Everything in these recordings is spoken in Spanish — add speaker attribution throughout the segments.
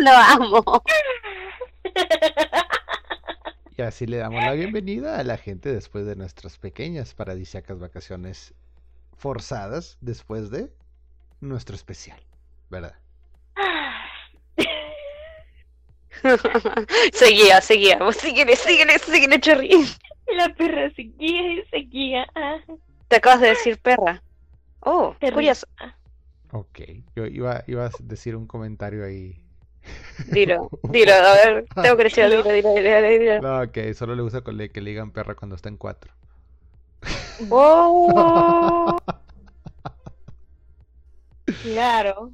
Speaker 1: Lo amo.
Speaker 2: Y así le damos la bienvenida a la gente después de nuestras pequeñas paradisíacas vacaciones forzadas después de nuestro especial, ¿verdad?
Speaker 1: seguía, seguía. Síguele, síguele, síguele, Cherry.
Speaker 3: La perra seguía y seguía.
Speaker 1: Te acabas de decir perra. Oh, curioso.
Speaker 2: Ok, yo iba, iba a decir un comentario ahí.
Speaker 1: Dilo, dilo, a ver, tengo que decir, dilo, dilo, dilo, dilo.
Speaker 2: No, que solo le gusta le- que le digan perra cuando está en cuatro.
Speaker 1: Oh,
Speaker 3: claro.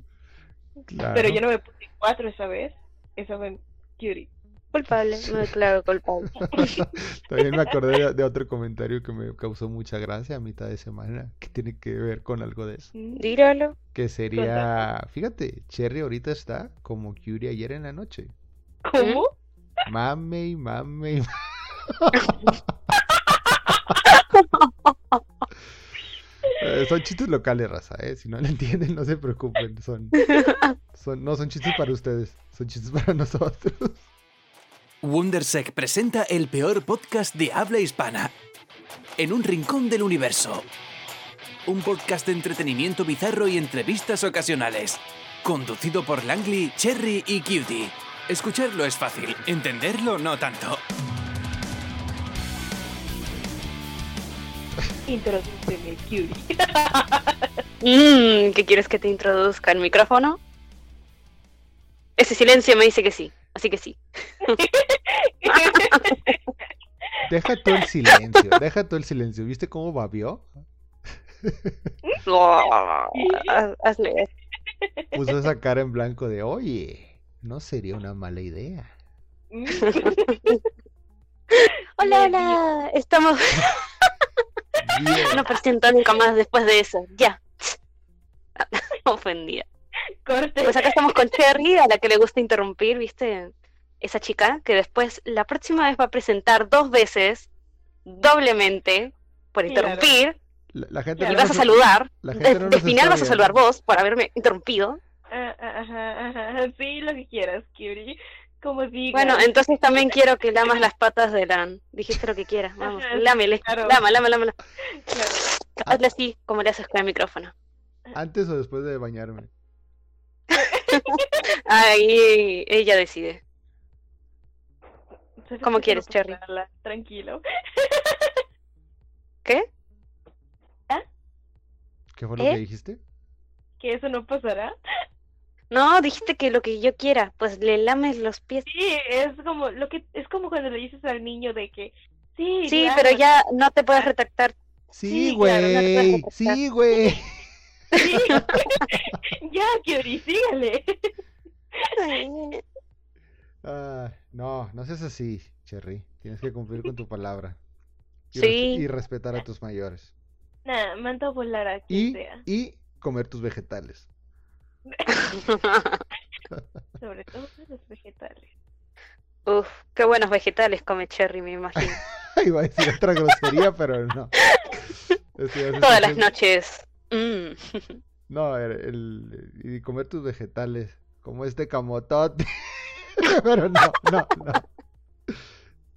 Speaker 2: Claro.
Speaker 3: Pero yo no me puse cuatro esa vez. Esa fue en Cutie.
Speaker 1: Culpable, me declaro culpable.
Speaker 2: También me acordé de, otro comentario que me causó mucha gracia a mitad de semana, que tiene que ver con algo de eso.
Speaker 1: Díralo.
Speaker 2: Que sería, fíjate, Cherry ahorita está como Curie ayer en la noche.
Speaker 3: ¿Cómo?
Speaker 2: Mame y mame y Eh, son chistes locales, raza, ¿eh? Si no lo entienden, no se preocupen. Son, son, no son chistes para ustedes, son chistes para nosotros.
Speaker 4: Wondersec presenta el peor podcast de habla hispana. En un rincón del universo. Un podcast de entretenimiento bizarro y entrevistas ocasionales. Conducido por Langley, Cherry y Cutie. Escucharlo es fácil, entenderlo no tanto.
Speaker 3: Introdúceme, Cutie.
Speaker 1: Mm, ¿Qué quieres que te introduzca el micrófono? Ese silencio me dice que sí, así que sí.
Speaker 2: Deja todo el silencio, deja todo el silencio. ¿Viste cómo babió?
Speaker 1: Haz- Hazle.
Speaker 2: Puso esa cara en blanco de, oye, no sería una mala idea.
Speaker 1: Hola, hola. Estamos.
Speaker 2: Bien.
Speaker 1: No presento nunca más después de eso. Ya. Ofendida.
Speaker 3: Corte.
Speaker 1: Pues acá estamos con Cherry, a la que le gusta interrumpir, ¿viste? Esa chica que después, la próxima vez va a presentar dos veces, doblemente, por
Speaker 3: Claro.
Speaker 1: interrumpir,
Speaker 2: La, la gente
Speaker 3: y
Speaker 2: no
Speaker 1: vas a saludar.
Speaker 2: la gente
Speaker 1: De,
Speaker 2: no
Speaker 1: de
Speaker 2: nos
Speaker 1: final vas a saludar vos por haberme interrumpido.
Speaker 3: Ah, ah, Ajá, ajá. Sí, lo que quieras, Cutie. Como digas.
Speaker 1: Bueno, entonces también quiero que lamas las patas de Lan. Dijiste lo que quieras, vamos, lámele,
Speaker 3: claro.
Speaker 1: lama, lama, lama.
Speaker 3: Claro.
Speaker 1: Hazle así, como le haces con el micrófono.
Speaker 2: Antes o después de bañarme.
Speaker 1: Ahí ella decide.
Speaker 3: ¿Sabes
Speaker 1: ¿Cómo quieres, Cherry?
Speaker 3: Tranquilo.
Speaker 1: ¿Qué?
Speaker 2: ¿Qué fue lo
Speaker 1: ¿Eh?
Speaker 2: que dijiste?
Speaker 3: Que eso no pasará.
Speaker 1: No, dijiste que lo que yo quiera, pues le lames los pies.
Speaker 3: Sí, es como lo que es como cuando le dices al niño de que sí,
Speaker 1: Sí,
Speaker 3: claro,
Speaker 1: pero ya no te puedes retractar.
Speaker 2: Sí,
Speaker 3: Sí, claro,
Speaker 1: no te puedes
Speaker 2: güey. Sí, güey.
Speaker 3: sí. ya, Kyori, sígale.
Speaker 2: Ah, no, no seas así, Cherry. Tienes que cumplir con tu palabra. Y,
Speaker 1: Sí.
Speaker 2: y respetar a tus mayores.
Speaker 3: Nah, manda a volar a quien
Speaker 2: Y,
Speaker 3: sea.
Speaker 2: y comer tus vegetales.
Speaker 3: Sobre todo los vegetales.
Speaker 1: Uf, qué buenos vegetales come Cherry, me imagino.
Speaker 2: Iba a decir otra grosería, pero no.
Speaker 1: Todas las noches. Mm.
Speaker 2: No, el, el- y comer tus vegetales, como este camotote. Pero no, no, no.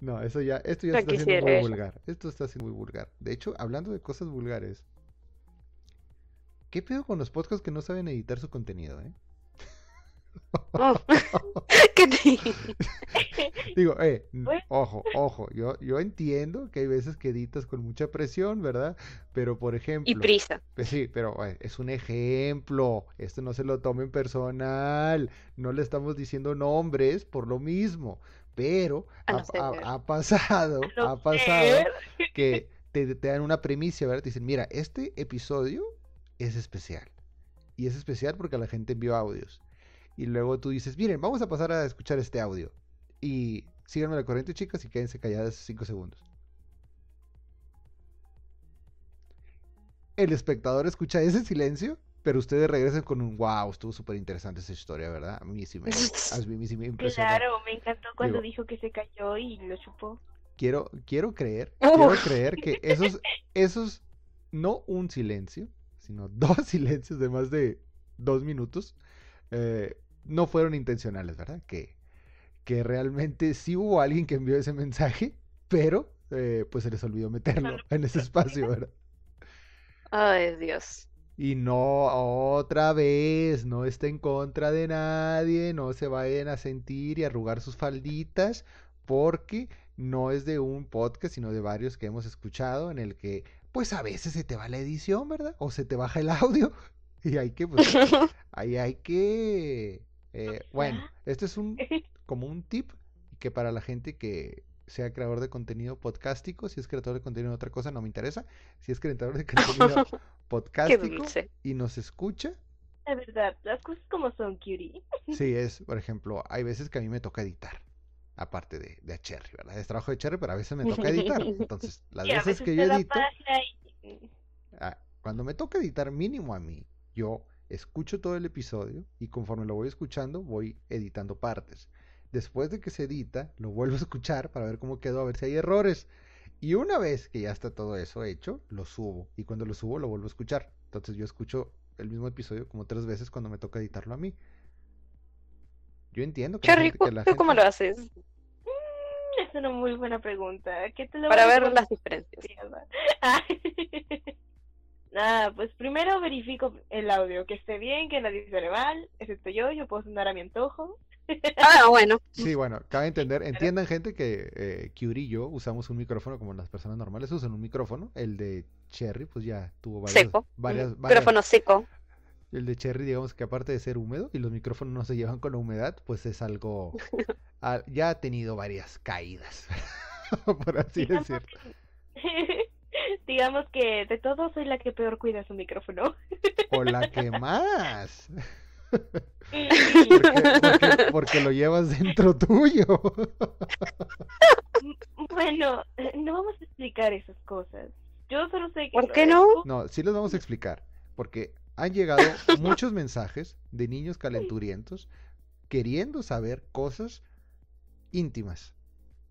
Speaker 2: No, eso ya, esto ya
Speaker 1: No
Speaker 2: está siendo muy vulgar. Esto está siendo muy vulgar. De hecho, hablando de cosas vulgares, ¿qué pedo con los podcasts que no saben editar su contenido, eh?
Speaker 1: Oh. ¿Qué te-
Speaker 2: Digo, eh, ojo, ojo, yo, yo entiendo que hay veces que editas con mucha presión, ¿verdad? Pero, por
Speaker 1: Y
Speaker 2: ejemplo,
Speaker 1: prisa.
Speaker 2: Pues sí, pero eh, es un ejemplo. Esto no se lo tomen personal. No le estamos diciendo nombres por lo mismo. Pero ha,
Speaker 1: no ser.
Speaker 2: ha- ha pasado,
Speaker 3: No
Speaker 2: ha pasado
Speaker 3: ser.
Speaker 2: que te, te dan una primicia, ¿verdad? Te dicen, mira, este episodio es especial. Y es especial porque la gente envió audios. Y luego tú dices, miren, vamos a pasar a escuchar este audio. Y síganme la corriente, chicas, y quédense calladas cinco segundos. El espectador escucha ese silencio, pero ustedes regresan con un wow, estuvo súper interesante esa historia, ¿verdad? A mí sí me, a mí sí me impresionó.
Speaker 3: Claro, me encantó cuando
Speaker 2: Digo-
Speaker 3: dijo que se cayó y lo chupó.
Speaker 2: Quiero, quiero creer, quiero creer que esos, esos, no un silencio, sino dos silencios de más de dos minutos, eh, no fueron intencionales, ¿verdad? Que, que realmente sí hubo alguien que envió ese mensaje, pero eh, pues se les olvidó meterlo en ese espacio, ¿verdad?
Speaker 1: Ay, Dios.
Speaker 2: Y no otra vez, no está en contra de nadie, no se vayan a sentir y arrugar sus falditas, porque no es de un podcast, sino de varios que hemos escuchado en el que pues a veces se te va la edición, ¿verdad? O se te baja el audio y hay que, pues, ahí hay que, eh, bueno, este es un, como un tip que para la gente que sea creador de contenido podcástico, si es creador de contenido de otra cosa no me interesa, si es creador de contenido podcástico y nos escucha,
Speaker 3: La verdad, las cosas como son, cutie.
Speaker 2: sí es, por ejemplo, hay veces que a mí me toca editar. Aparte de, de a Cherry, ¿verdad? Es trabajo de Cherry, pero a veces me toca editar. Entonces, las veces que yo edito,
Speaker 3: y-
Speaker 2: ah, cuando me toca editar mínimo a mí, yo escucho todo el episodio y conforme lo voy escuchando voy editando partes. Después de que se edita, lo vuelvo a escuchar para ver cómo quedó, a ver si hay errores. Y una vez que ya está todo eso hecho, lo subo. Y cuando lo subo, lo vuelvo a escuchar. Entonces yo escucho el mismo episodio como tres veces cuando me toca editarlo a mí. Yo entiendo que,
Speaker 1: Qué rico.
Speaker 2: que la
Speaker 1: ¿Tú cómo lo haces?
Speaker 3: Mm, Es una muy buena pregunta. ¿Qué te lo
Speaker 1: Para
Speaker 3: voy a
Speaker 1: ver las diferencias.
Speaker 3: Ah, Nada, pues primero verifico el audio, que esté bien, que nadie suene mal, excepto yo, yo puedo sonar a mi antojo.
Speaker 1: Ah, bueno.
Speaker 2: Sí, bueno, cabe entender, entiendan gente que eh, Kyuri y yo usamos un micrófono como las personas normales usan un micrófono. El de Cherry, pues ya tuvo varias,
Speaker 1: Seco.
Speaker 2: varias, varias-
Speaker 1: Micrófono seco.
Speaker 2: El de Cherry, digamos que aparte de ser húmedo y los micrófonos no se llevan con la humedad, pues es algo, ah, ya ha tenido varias caídas, por así decirlo.
Speaker 3: Digamos que de todos soy la que peor cuida su micrófono.
Speaker 2: O la que más, porque, porque- porque lo llevas dentro tuyo.
Speaker 3: Bueno, no vamos a explicar esas cosas. Yo solo sé que...
Speaker 1: ¿Por qué no?
Speaker 2: No, sí les vamos a explicar, porque han llegado muchos mensajes de niños calenturientos queriendo saber cosas íntimas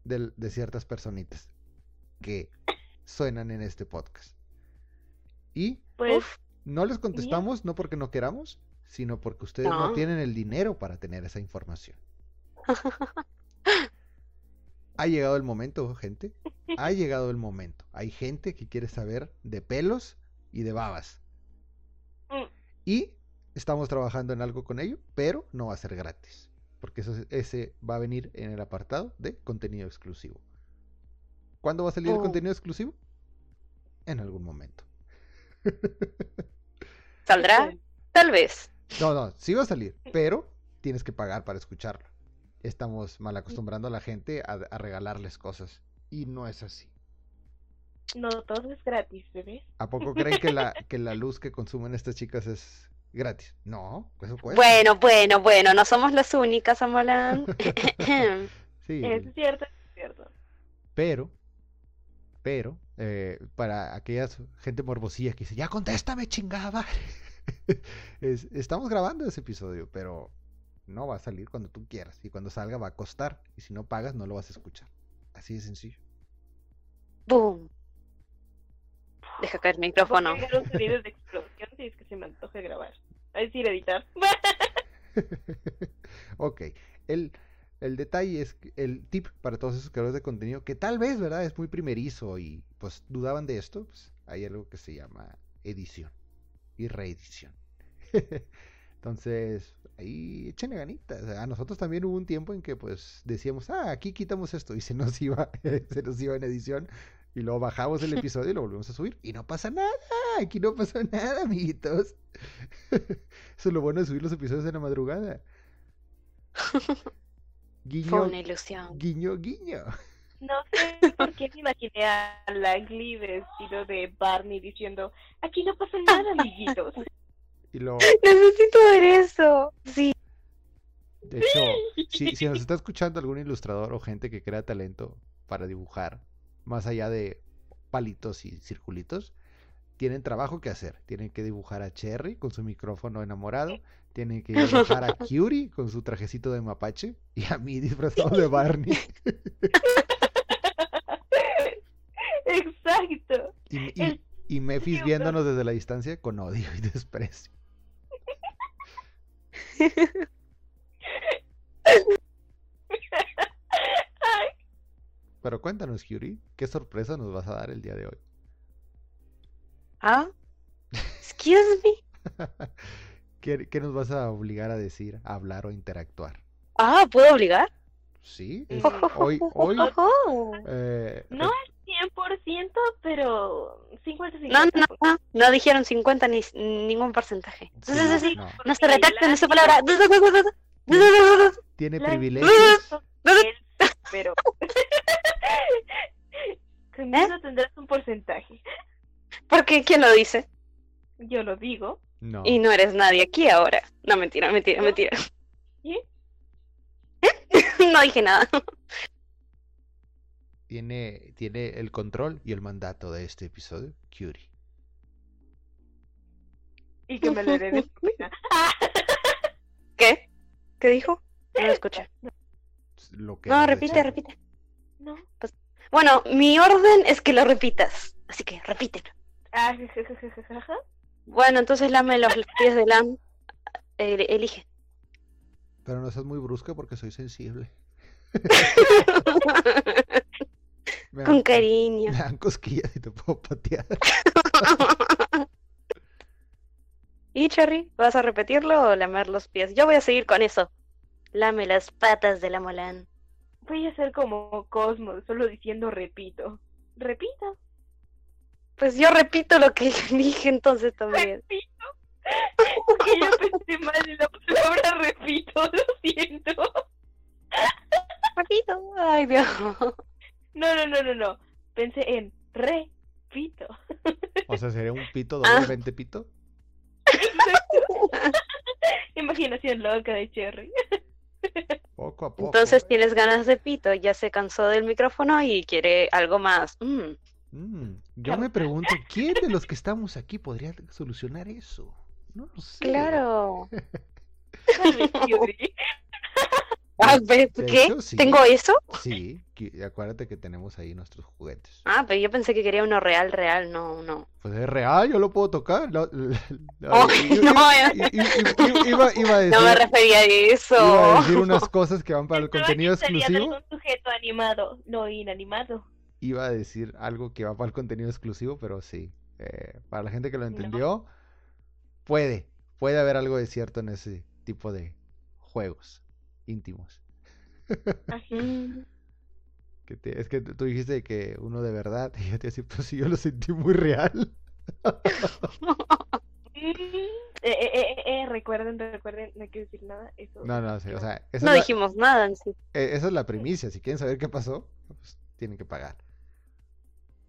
Speaker 2: del- de, ciertas personitas que suenan en este podcast. Y
Speaker 3: Pues
Speaker 1: Uf,
Speaker 2: no les contestamos no porque no queramos, sino porque ustedes no
Speaker 1: No.
Speaker 2: tienen el dinero para tener esa información. Ha llegado el momento, gente. Ha llegado el momento. Hay gente que quiere saber de pelos y de babas.
Speaker 3: Mm.
Speaker 2: Y estamos trabajando en algo con ello, pero no va a ser gratis. Porque eso, ese va a venir en el apartado de contenido exclusivo. ¿Cuándo va a salir el
Speaker 1: Oh.
Speaker 2: contenido exclusivo? En algún momento.
Speaker 1: ¿Saldrá? Tal vez.
Speaker 2: No, no, sí va a salir, pero tienes que pagar para escucharlo. Estamos mal acostumbrando a la gente a, a regalarles cosas. Y no es así.
Speaker 3: no todo es gratis, bebé.
Speaker 2: ¿A poco creen que la, que la luz que consumen estas chicas es gratis? No, eso cuesta.
Speaker 1: Bueno, bueno, bueno, no somos las únicas, Amolán.
Speaker 2: Sí,
Speaker 3: Es cierto, es cierto.
Speaker 2: pero, pero, eh, para aquellas gente morbosilla que dice, ya contéstame, chingada madre". Es- estamos grabando ese episodio, pero no va a salir cuando tú quieras. Y cuando salga va a costar. Y si no pagas, no lo vas a escuchar. Así de sencillo.
Speaker 1: Boom. Deja caer el micrófono.
Speaker 3: Voy a agregar un sonido de explosión si es que se me antoje grabar. Es decir, editar.
Speaker 2: ok, el, el detalle es, el tip para todos esos creadores de contenido, que tal vez, ¿verdad? Es muy primerizo y pues dudaban de esto, pues hay algo que se llama edición y reedición. Entonces, ahí échenle ganitas. A nosotros también hubo un tiempo en que pues decíamos, ah, aquí quitamos esto y se nos iba, se nos iba en edición y luego bajamos el episodio y lo volvemos a subir y no pasa nada, aquí no pasa nada, amiguitos. Eso es lo bueno de subir los episodios en la madrugada.
Speaker 1: Fue
Speaker 2: Guiño,
Speaker 1: una ilusión.
Speaker 2: guiño, guiño.
Speaker 3: No sé por qué me imaginé a Langley vestido de Barney diciendo, aquí no pasa nada, amiguitos.
Speaker 2: Y lo,
Speaker 1: Necesito ver eso. Sí.
Speaker 2: de hecho, si, si nos está escuchando algún ilustrador o gente que crea talento para dibujar, más allá de palitos y circulitos, tienen trabajo que hacer. Tienen que dibujar a Cherry con su micrófono enamorado, tiene que bajar a Curie con su trajecito de mapache y a mí disfrazado de Barney.
Speaker 3: Exacto.
Speaker 2: Y, y, y Mephis viéndonos desde la distancia con odio y desprecio. Pero cuéntanos, Curie, ¿qué sorpresa nos vas a dar el día de hoy?
Speaker 1: Ah, excuse me.
Speaker 2: ¿Qué, qué nos vas a obligar a decir, a hablar o interactuar?
Speaker 1: Ah, ¿puedo obligar?
Speaker 2: Sí, es-
Speaker 3: Mm.
Speaker 2: hoy, hoy,
Speaker 1: Ojo.
Speaker 2: eh,
Speaker 3: No es 100%, pero 50-50.
Speaker 1: No, no, no, no dijeron 50 ni ningún porcentaje.
Speaker 2: sí,
Speaker 1: Sí, sí,
Speaker 2: no,
Speaker 1: No se retracten esa palabra.
Speaker 2: tiene
Speaker 3: La-
Speaker 2: privilegios.
Speaker 3: Él, pero
Speaker 1: ¿Eh?
Speaker 3: conmigo tendrás un porcentaje.
Speaker 1: Porque ¿quién lo dice?
Speaker 3: Yo lo digo.
Speaker 2: No,
Speaker 1: Y no eres nadie aquí ahora. No, mentira, mentira, mentira.
Speaker 3: ¿Y?
Speaker 1: No dije nada.
Speaker 2: tiene, tiene el control y el mandato de este episodio, Curie.
Speaker 3: Y que me lo heredes.
Speaker 1: ¿Qué? ¿Qué dijo? No lo escuché.
Speaker 2: Lo que
Speaker 1: No, repite,
Speaker 2: decía.
Speaker 1: repite.
Speaker 3: No.
Speaker 1: Bueno, mi orden es que lo repitas. Así que repítelo.
Speaker 3: Ah, jajajajaja.
Speaker 1: Bueno, entonces lame los pies de Lam. Eh, elige.
Speaker 2: Pero no seas muy brusca porque soy sensible. Me
Speaker 1: Con
Speaker 2: dan-
Speaker 1: cariño.
Speaker 2: Me dan cosquillas y te puedo patear.
Speaker 1: ¿Y Cherry? ¿Vas a repetirlo o lamer los pies? Yo voy a seguir con eso. Lame las patas de la Molán.
Speaker 3: Voy a ser como Cosmo, solo diciendo repito. Repito.
Speaker 1: Pues yo repito lo que dije entonces también.
Speaker 3: Repito. Porque yo pensé mal en la palabra repito, lo siento.
Speaker 1: Repito. Ay, Dios.
Speaker 3: No, no, no, no, no. Pensé en repito.
Speaker 2: O sea, sería un pito,
Speaker 1: Ah.
Speaker 2: doblemente pito.
Speaker 3: Imaginación loca de Cherry.
Speaker 2: Poco a poco.
Speaker 1: Entonces tienes ganas de pito, ya se cansó del micrófono y quiere algo más. Mm.
Speaker 2: Mm, yo me pregunto, ¿quién de los que estamos aquí podría solucionar eso? No lo sé.
Speaker 1: Claro. Ah,
Speaker 2: de
Speaker 1: ¿Qué?
Speaker 2: hecho, sí.
Speaker 1: ¿Tengo eso?
Speaker 2: Sí, acuérdate que tenemos ahí nuestros juguetes.
Speaker 1: Ah, pero yo pensé que quería uno real, real. No, no.
Speaker 2: Pues es real, yo lo puedo tocar.
Speaker 1: No,
Speaker 2: i- i- i- iba, iba a decir,
Speaker 1: No me refería a eso.
Speaker 2: iba a decir unas cosas que van para el contenido exclusivo.
Speaker 3: algún sujeto animado, no inanimado.
Speaker 2: Iba a decir algo que va para el contenido exclusivo, pero sí. eh, para la gente que lo entendió, puede, puede haber algo de cierto en ese tipo de juegos íntimos.
Speaker 3: Así.
Speaker 2: Que te- es que tú dijiste que uno de verdad, y yo te decía, pues sí, yo lo sentí muy real.
Speaker 3: Eh, eh, recuerden, recuerden, no que decir nada. Eso.
Speaker 2: No, no, sí, o sea,
Speaker 1: No
Speaker 2: la,
Speaker 1: dijimos nada en sí.
Speaker 2: esa es la primicia. Si quieren saber qué pasó, pues tienen que pagar.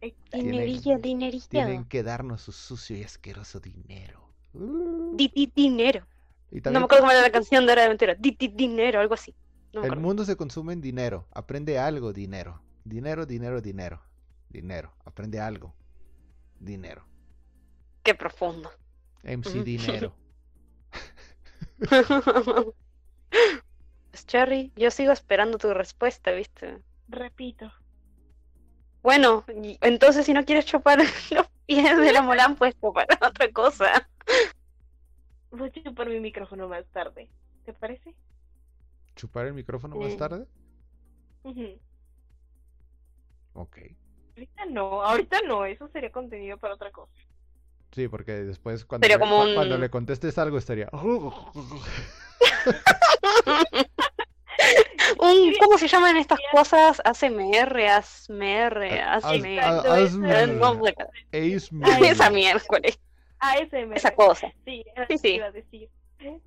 Speaker 3: Exacto.
Speaker 2: Tienen-
Speaker 1: Dinerillo, dinerillo.
Speaker 2: Tienen que darnos su sucio y asqueroso dinero.
Speaker 1: Di, di- dinero.
Speaker 2: Y
Speaker 1: No
Speaker 2: también
Speaker 1: me acuerdo cómo era la canción de Hora de Aventura. Di, di- dinero, algo así. No
Speaker 2: el mundo se consume en dinero. Aprende algo, dinero. Dinero, dinero, dinero. Dinero. Aprende algo. Dinero.
Speaker 1: Qué profundo.
Speaker 2: MC. Dinero.
Speaker 1: Pues Cherry, yo sigo esperando tu respuesta, ¿viste?
Speaker 3: Repito.
Speaker 1: Bueno, y- entonces si no quieres chupar los pies de la Molán, pues chupar otra cosa.
Speaker 3: Voy a chupar mi micrófono más tarde. ¿Te parece?
Speaker 2: ¿Chupar el micrófono más tarde?
Speaker 3: Ujú.
Speaker 2: Ok.
Speaker 3: Ahorita no, ahorita no, eso sería contenido para otra cosa.
Speaker 2: Sí, porque después cuando, le,
Speaker 1: como
Speaker 2: cu- cuando
Speaker 1: un-
Speaker 2: le contestes algo estaría...
Speaker 1: Un, ¿Cómo se llaman estas cosas? ASMR, ASMR,
Speaker 2: As-
Speaker 1: ASMR.
Speaker 3: Es.
Speaker 2: ASMR.
Speaker 1: Esa miércoles,
Speaker 3: ASMR.
Speaker 1: esa cosa.
Speaker 3: Sí,
Speaker 1: Sí,
Speaker 3: lo que
Speaker 1: sí.
Speaker 3: iba a decir.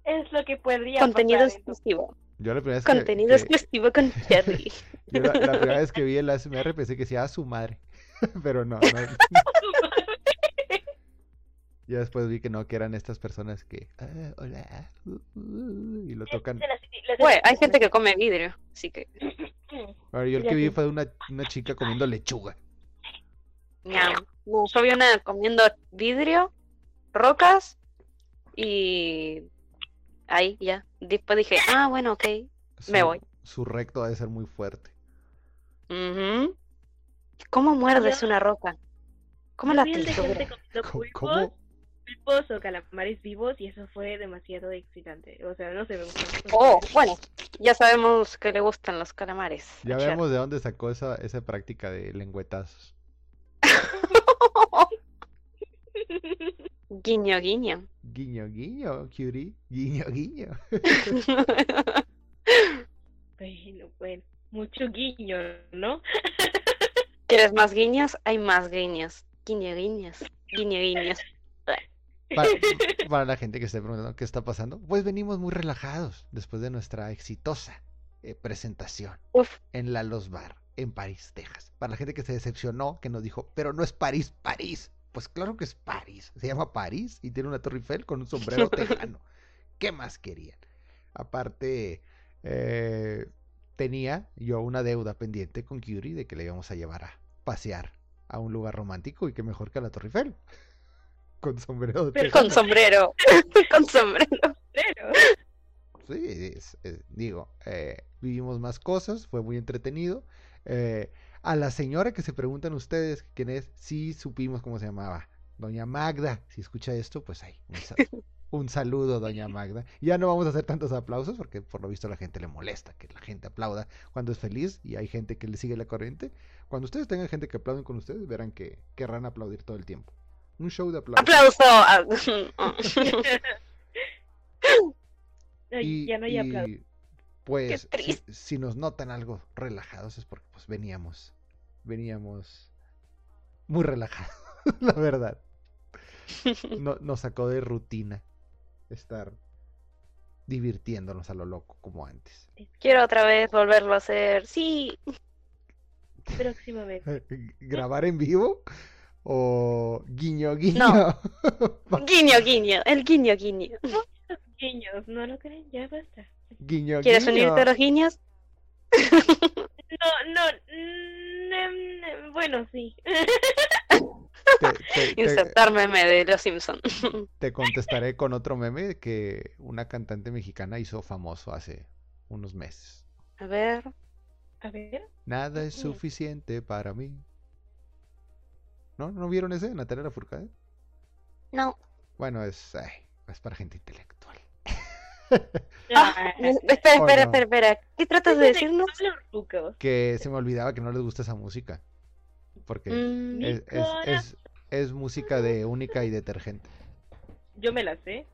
Speaker 3: Es lo que podría
Speaker 1: Contenido
Speaker 3: pasar,
Speaker 1: exclusivo.
Speaker 2: Yo la primera vez que-
Speaker 1: Contenido
Speaker 2: que-
Speaker 1: exclusivo con Cherry.
Speaker 2: yo la, la primera vez que vi el ASMR pensé que decía a su madre. Pero no, no. Ya después vi que no, que eran estas personas que... "Ah, hola. uh, uh", y lo tocan.
Speaker 1: Bueno, hay gente que come vidrio, así que.
Speaker 2: Ahora, yo el que vi fue de una, una chica comiendo lechuga.
Speaker 1: No, yo vi una comiendo vidrio, rocas y. Ahí, ya. Después dije, ah, bueno, ok. Me voy.
Speaker 2: Su recto ha de ser muy fuerte.
Speaker 1: ¿Cómo muerdes una roca? ¿Cómo la
Speaker 2: ¿Cómo?
Speaker 3: Pulpos, o calamares vivos y eso fue demasiado excitante. O sea, no sé, me gustó.
Speaker 1: Oh, bueno, ya sabemos que le gustan los calamares.
Speaker 2: Ya vemos de dónde sacó esa, esa práctica de lengüetazos.
Speaker 1: Guiño, guiño.
Speaker 2: Guiño, guiño, cutie. Guiño, guiño.
Speaker 3: Bueno, bueno, mucho guiño, ¿no?
Speaker 1: ¿Quieres más guiños? Hay más guiños. Guiño, guiños. Guiño, guiños.
Speaker 2: Para, para la gente que esté preguntando qué está pasando, pues venimos muy relajados después de nuestra exitosa eh, presentación
Speaker 1: Uf,
Speaker 2: en la Los Bar en París, Texas. Para la gente que se decepcionó, que nos dijo, pero no es París, París. Pues claro que es París. Se llama París y tiene una Torre Eiffel con un sombrero tejano. ¿Qué más querían? Aparte, eh, tenía yo una deuda pendiente con Curie de que le íbamos a llevar a pasear a un lugar romántico y que mejor que a la Torre Eiffel. Con sombrero
Speaker 3: Pero
Speaker 1: con sombrero. con sombrero.
Speaker 2: Sí, es- es- digo, eh, vivimos más cosas, fue muy entretenido. Eh, a la señora que se preguntan ustedes quién es, sí supimos cómo se llamaba. Doña Magda, si escucha esto, pues ahí, un, un saludo, doña Magda. Ya no vamos a hacer tantos aplausos porque por lo visto a la gente le molesta que la gente aplauda cuando es feliz y hay gente que le sigue la corriente. Cuando ustedes tengan gente que aplauden con ustedes, verán que querrán aplaudir todo el tiempo. Un show de aplausos.
Speaker 1: Aplauso.
Speaker 3: ay,
Speaker 2: Y,
Speaker 3: ya no hay aplauso.
Speaker 2: y, pues si nos notan algo relajados es porque pues veníamos, veníamos muy relajados, la verdad. No, nos sacó de rutina estar divirtiéndonos a lo loco como antes.
Speaker 1: Quiero otra vez volverlo a hacer. Sí.
Speaker 3: Próximamente.
Speaker 2: ¿Grabar en vivo? ¿O guiño guiño?
Speaker 1: No. Guiño, guiño. El guiño, guiño.
Speaker 3: Guiños, ¿no lo creen? Ya basta.
Speaker 2: guiño
Speaker 1: ¿Quieres
Speaker 2: guiño.
Speaker 1: unirte a los guiños?
Speaker 3: No, no. mm, mm, bueno, sí.
Speaker 2: Te, te- te-
Speaker 1: Insertar meme de los Simpsons.
Speaker 2: te contestaré con otro meme que una cantante mexicana hizo famoso hace unos meses.
Speaker 1: A ver.
Speaker 3: A ver.
Speaker 2: Nada es
Speaker 3: Ujú.
Speaker 2: suficiente para mí. ¿No? ¿No vieron ese? Natalia Lafourcade.
Speaker 1: No.
Speaker 2: Bueno, es, ay, es para gente intelectual.
Speaker 1: Ah, espera,
Speaker 2: Oh,
Speaker 1: espera,
Speaker 2: no.
Speaker 1: espera, espera. ¿Qué tratas de decirnos?
Speaker 2: Que se me olvidaba que no les gusta esa música. Porque
Speaker 1: Mm,
Speaker 2: es, es, es, es música de única y detergente.
Speaker 3: Yo me la sé.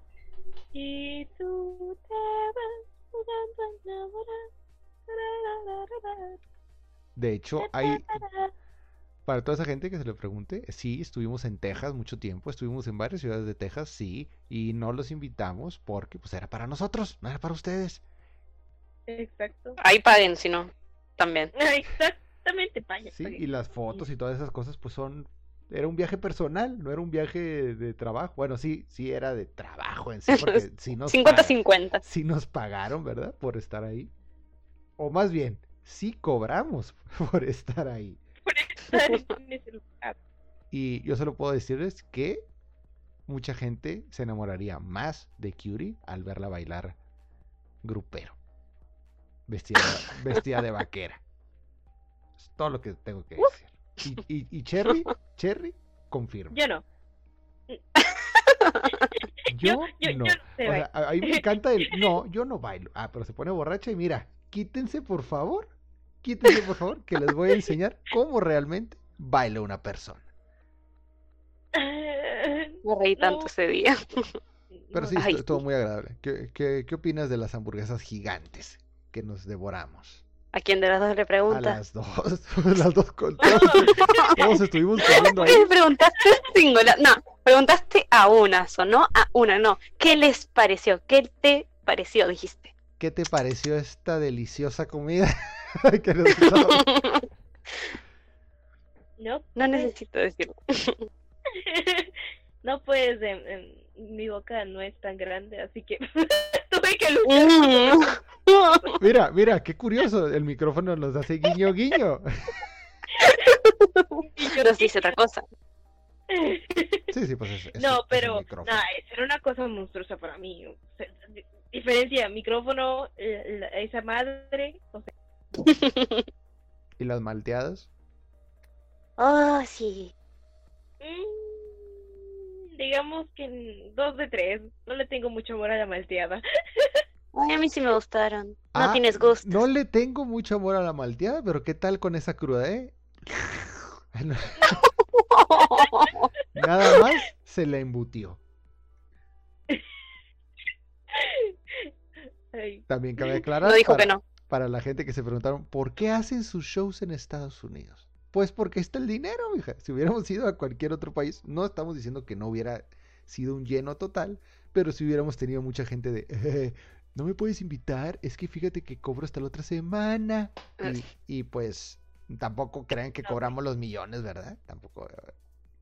Speaker 3: Y tú te vas
Speaker 2: De hecho, hay. Para toda esa gente que se le pregunte, sí, estuvimos en Texas mucho tiempo, estuvimos en varias ciudades de Texas, sí, y no los invitamos porque pues era para nosotros, no era para ustedes.
Speaker 3: Exacto.
Speaker 1: Ahí paguen, si no. También.
Speaker 3: Exactamente, vaya.
Speaker 2: Sí, y las fotos y todas esas cosas, pues son. Era un viaje personal, no era un viaje de trabajo. Bueno, sí, sí era de trabajo en sí, porque sí nos, pag-
Speaker 1: 50-50.
Speaker 2: sí nos pagaron, ¿verdad? Por estar ahí. O más bien, sí cobramos por estar ahí. Y yo solo puedo decirles que mucha gente se enamoraría más de Curie al verla bailar grupero. Vestida, vestida de vaquera. Es todo lo que tengo que decir. Y, y, y Cherry, Cherry, confirma.
Speaker 3: Yo no.
Speaker 2: Yo,
Speaker 3: yo,
Speaker 2: no.
Speaker 3: yo no sé
Speaker 2: O sea, a, a mí me encanta el. No, yo no bailo. Ah, pero se pone borracha y mira, quítense por favor. Quítense por favor, que les voy a enseñar cómo realmente baila una persona.
Speaker 1: Me reí tanto
Speaker 3: No.
Speaker 1: ese día.
Speaker 2: Pero sí,
Speaker 1: Ay,
Speaker 2: estu- estuvo muy agradable. ¿Qué, qué, qué opinas de las hamburguesas gigantes que nos devoramos?
Speaker 1: ¿A quién de las dos le
Speaker 2: A
Speaker 1: preguntas?
Speaker 2: las dos. las dos con todos, todos estuvimos comiendo
Speaker 1: ¿Por
Speaker 2: ahí.
Speaker 1: preguntaste singular? No, preguntaste a una, sonó a una, no. ¿Qué les pareció? ¿Qué te pareció? Dijiste.
Speaker 2: ¿Qué te pareció esta deliciosa comida? que?
Speaker 3: No,
Speaker 1: No
Speaker 3: pues,
Speaker 1: necesito decirlo.
Speaker 3: no pues mi boca no es tan grande, así que tuve que luchar.
Speaker 2: Mira, mira, qué curioso. El micrófono nos hace guiño, guiño.
Speaker 1: Nos dice otra cosa.
Speaker 2: Sí, sí, pues es, es- es
Speaker 3: no, pero nada, eso era una cosa monstruosa para mí. o sea, di- diferencia, micrófono, eh, la- esa madre, o sea,
Speaker 2: ¿Y las malteadas?
Speaker 1: Oh, sí.
Speaker 3: mm, digamos que dos de tres. No le tengo mucho amor a la malteada.
Speaker 1: Ay, a mí sí me gustaron. No
Speaker 2: Ah,
Speaker 1: tienes gusto.
Speaker 2: No le tengo mucho amor a la malteada, pero ¿qué tal con esa cruda, eh? Nada más se la embutió.
Speaker 3: Ay,
Speaker 2: También cabe aclarar
Speaker 1: No dijo
Speaker 2: para,
Speaker 1: que no.
Speaker 2: Para la gente que se preguntaron, ¿por qué hacen sus shows en Estados Unidos? Pues porque está el dinero, mija. Si hubiéramos ido a cualquier otro país, no estamos diciendo que no hubiera sido un lleno total, pero si hubiéramos tenido mucha gente de, "Eh, no me puedes invitar, es que fíjate que cobro hasta la otra semana. Y, y, pues tampoco crean que cobramos los millones, ¿verdad? Tampoco. eh,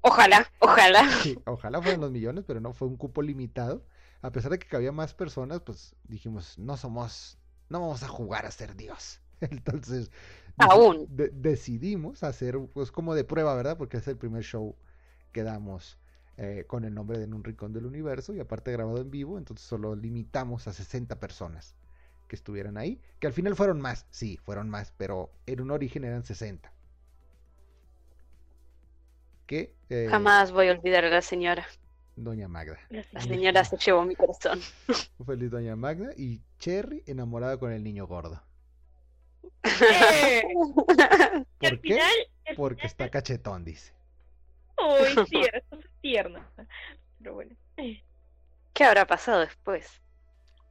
Speaker 1: Ojalá, ojalá.
Speaker 2: Sí, ojalá fueran los millones, pero no fue un cupo limitado. A pesar de que cabía más personas, pues dijimos, no somos, no vamos a jugar a ser Dios. Entonces,
Speaker 1: Aún.
Speaker 2: de- decidimos hacer, pues como de prueba, ¿verdad? Porque es el primer show que damos eh, con el nombre de En un Rincón del Universo y aparte grabado en vivo, entonces solo limitamos a 60 personas que estuvieran ahí, que al final fueron más, sí, fueron más, pero en un origen eran 60. Que eh,
Speaker 1: Jamás voy a olvidar a la señora.
Speaker 2: Doña Magda.
Speaker 3: la
Speaker 1: La
Speaker 3: señora.
Speaker 1: se llevó mi corazón.
Speaker 2: Feliz Doña Magda y Cherry enamorada con el niño gordo. ¿Por qué? Porque
Speaker 3: final-
Speaker 2: está cachetón, dice.
Speaker 3: Uy, cierto, es tierna. Pero bueno.
Speaker 1: ¿Qué habrá pasado después?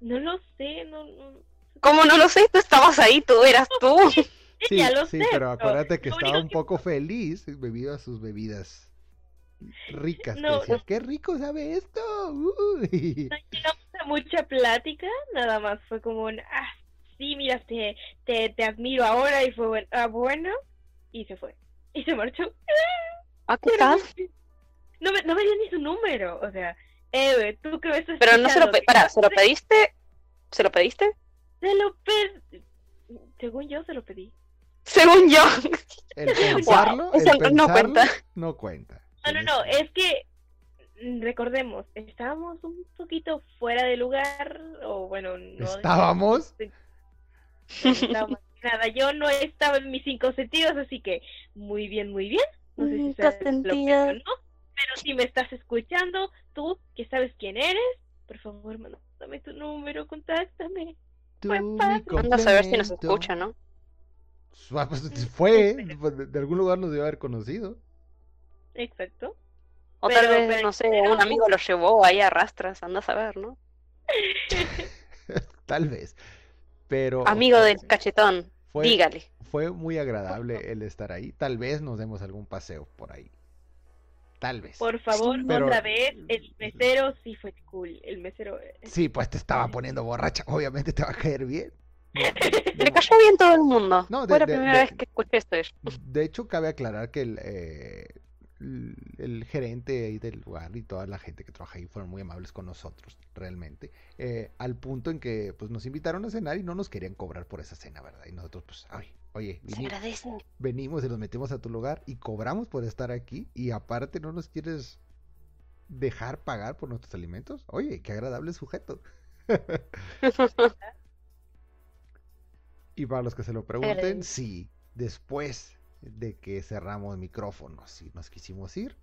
Speaker 3: No lo sé, no, no-
Speaker 1: ¿Cómo no lo sé? Tú estabas ahí, tú eras tú.
Speaker 2: Sí,
Speaker 3: ya lo
Speaker 2: sí,
Speaker 3: sé,
Speaker 2: pero acuérdate que estaba un
Speaker 3: que-
Speaker 2: poco feliz debido a sus bebidas ricas. que
Speaker 3: No.
Speaker 2: ¡Qué rico sabe esto! Uy".
Speaker 3: no llegamos a mucha plática, nada más fue como un, ah, sí, mira, te, te, te admiro ahora y fue bueno, ah, bueno, y se fue. Y se marchó.
Speaker 1: ¿Ah, qué tal?
Speaker 3: No me, no me dio ni su número, o sea, Eve, tú que estás
Speaker 1: Pero no se lo. Para, ¿se lo pediste? ¿Se lo pediste?
Speaker 3: Se lo pedí. Según yo se lo pedí.
Speaker 1: Según yo.
Speaker 2: El pensarlo, el
Speaker 1: no cuenta.
Speaker 2: no cuenta.
Speaker 3: No, no, no, es que mm, recordemos, estábamos un poquito fuera de lugar, o bueno, no.
Speaker 2: Estábamos.
Speaker 3: estábamos nada, yo no estaba en mis cinco sentidos, así que muy bien, muy bien. No sé si sabes lo que no, pero si me estás escuchando, tú que sabes quién eres, por favor, mándame tu número, contáctame.
Speaker 2: Tú.
Speaker 1: Anda a saber si nos escucha, ¿no?
Speaker 2: Ah, pues, Fue, pues, de de algún lugar nos debe haber conocido.
Speaker 3: Exacto.
Speaker 1: O
Speaker 3: Pero-
Speaker 1: tal vez,
Speaker 3: pero-
Speaker 1: no sé, un amigo lo llevó ahí a rastras, anda a saber, ¿no?
Speaker 2: Tal vez. Pero
Speaker 1: Amigo del cachetón,
Speaker 2: fue,
Speaker 1: dígale.
Speaker 2: fue muy agradable el estar ahí. Tal vez nos demos algún paseo por ahí. Tal vez.
Speaker 3: Por favor,
Speaker 2: Pero-
Speaker 3: otra vez, el mesero sí fue cool. El mesero. eh,
Speaker 2: Sí, pues te estaba poniendo borracha. Obviamente te va a caer bien. No,
Speaker 1: Le cayó bien todo el mundo.
Speaker 2: No, de-
Speaker 1: Fue la
Speaker 2: de-
Speaker 1: primera
Speaker 2: de-
Speaker 1: vez que escuché esto.
Speaker 2: De hecho, cabe aclarar que el, eh, el, gerente ahí del lugar y toda la gente que trabaja ahí fueron muy amables con nosotros, realmente. Eh, al punto en que pues nos invitaron a cenar y no nos querían cobrar por esa cena, ¿verdad? Y nosotros, pues, ay, oye,
Speaker 1: agradece.
Speaker 2: venimos y nos metimos a tu lugar y cobramos por estar aquí y aparte no nos quieres dejar pagar por nuestros alimentos. Oye, qué agradable sujeto. Y para los que se lo pregunten, sí, después de que cerramos micrófonos y nos quisimos ir,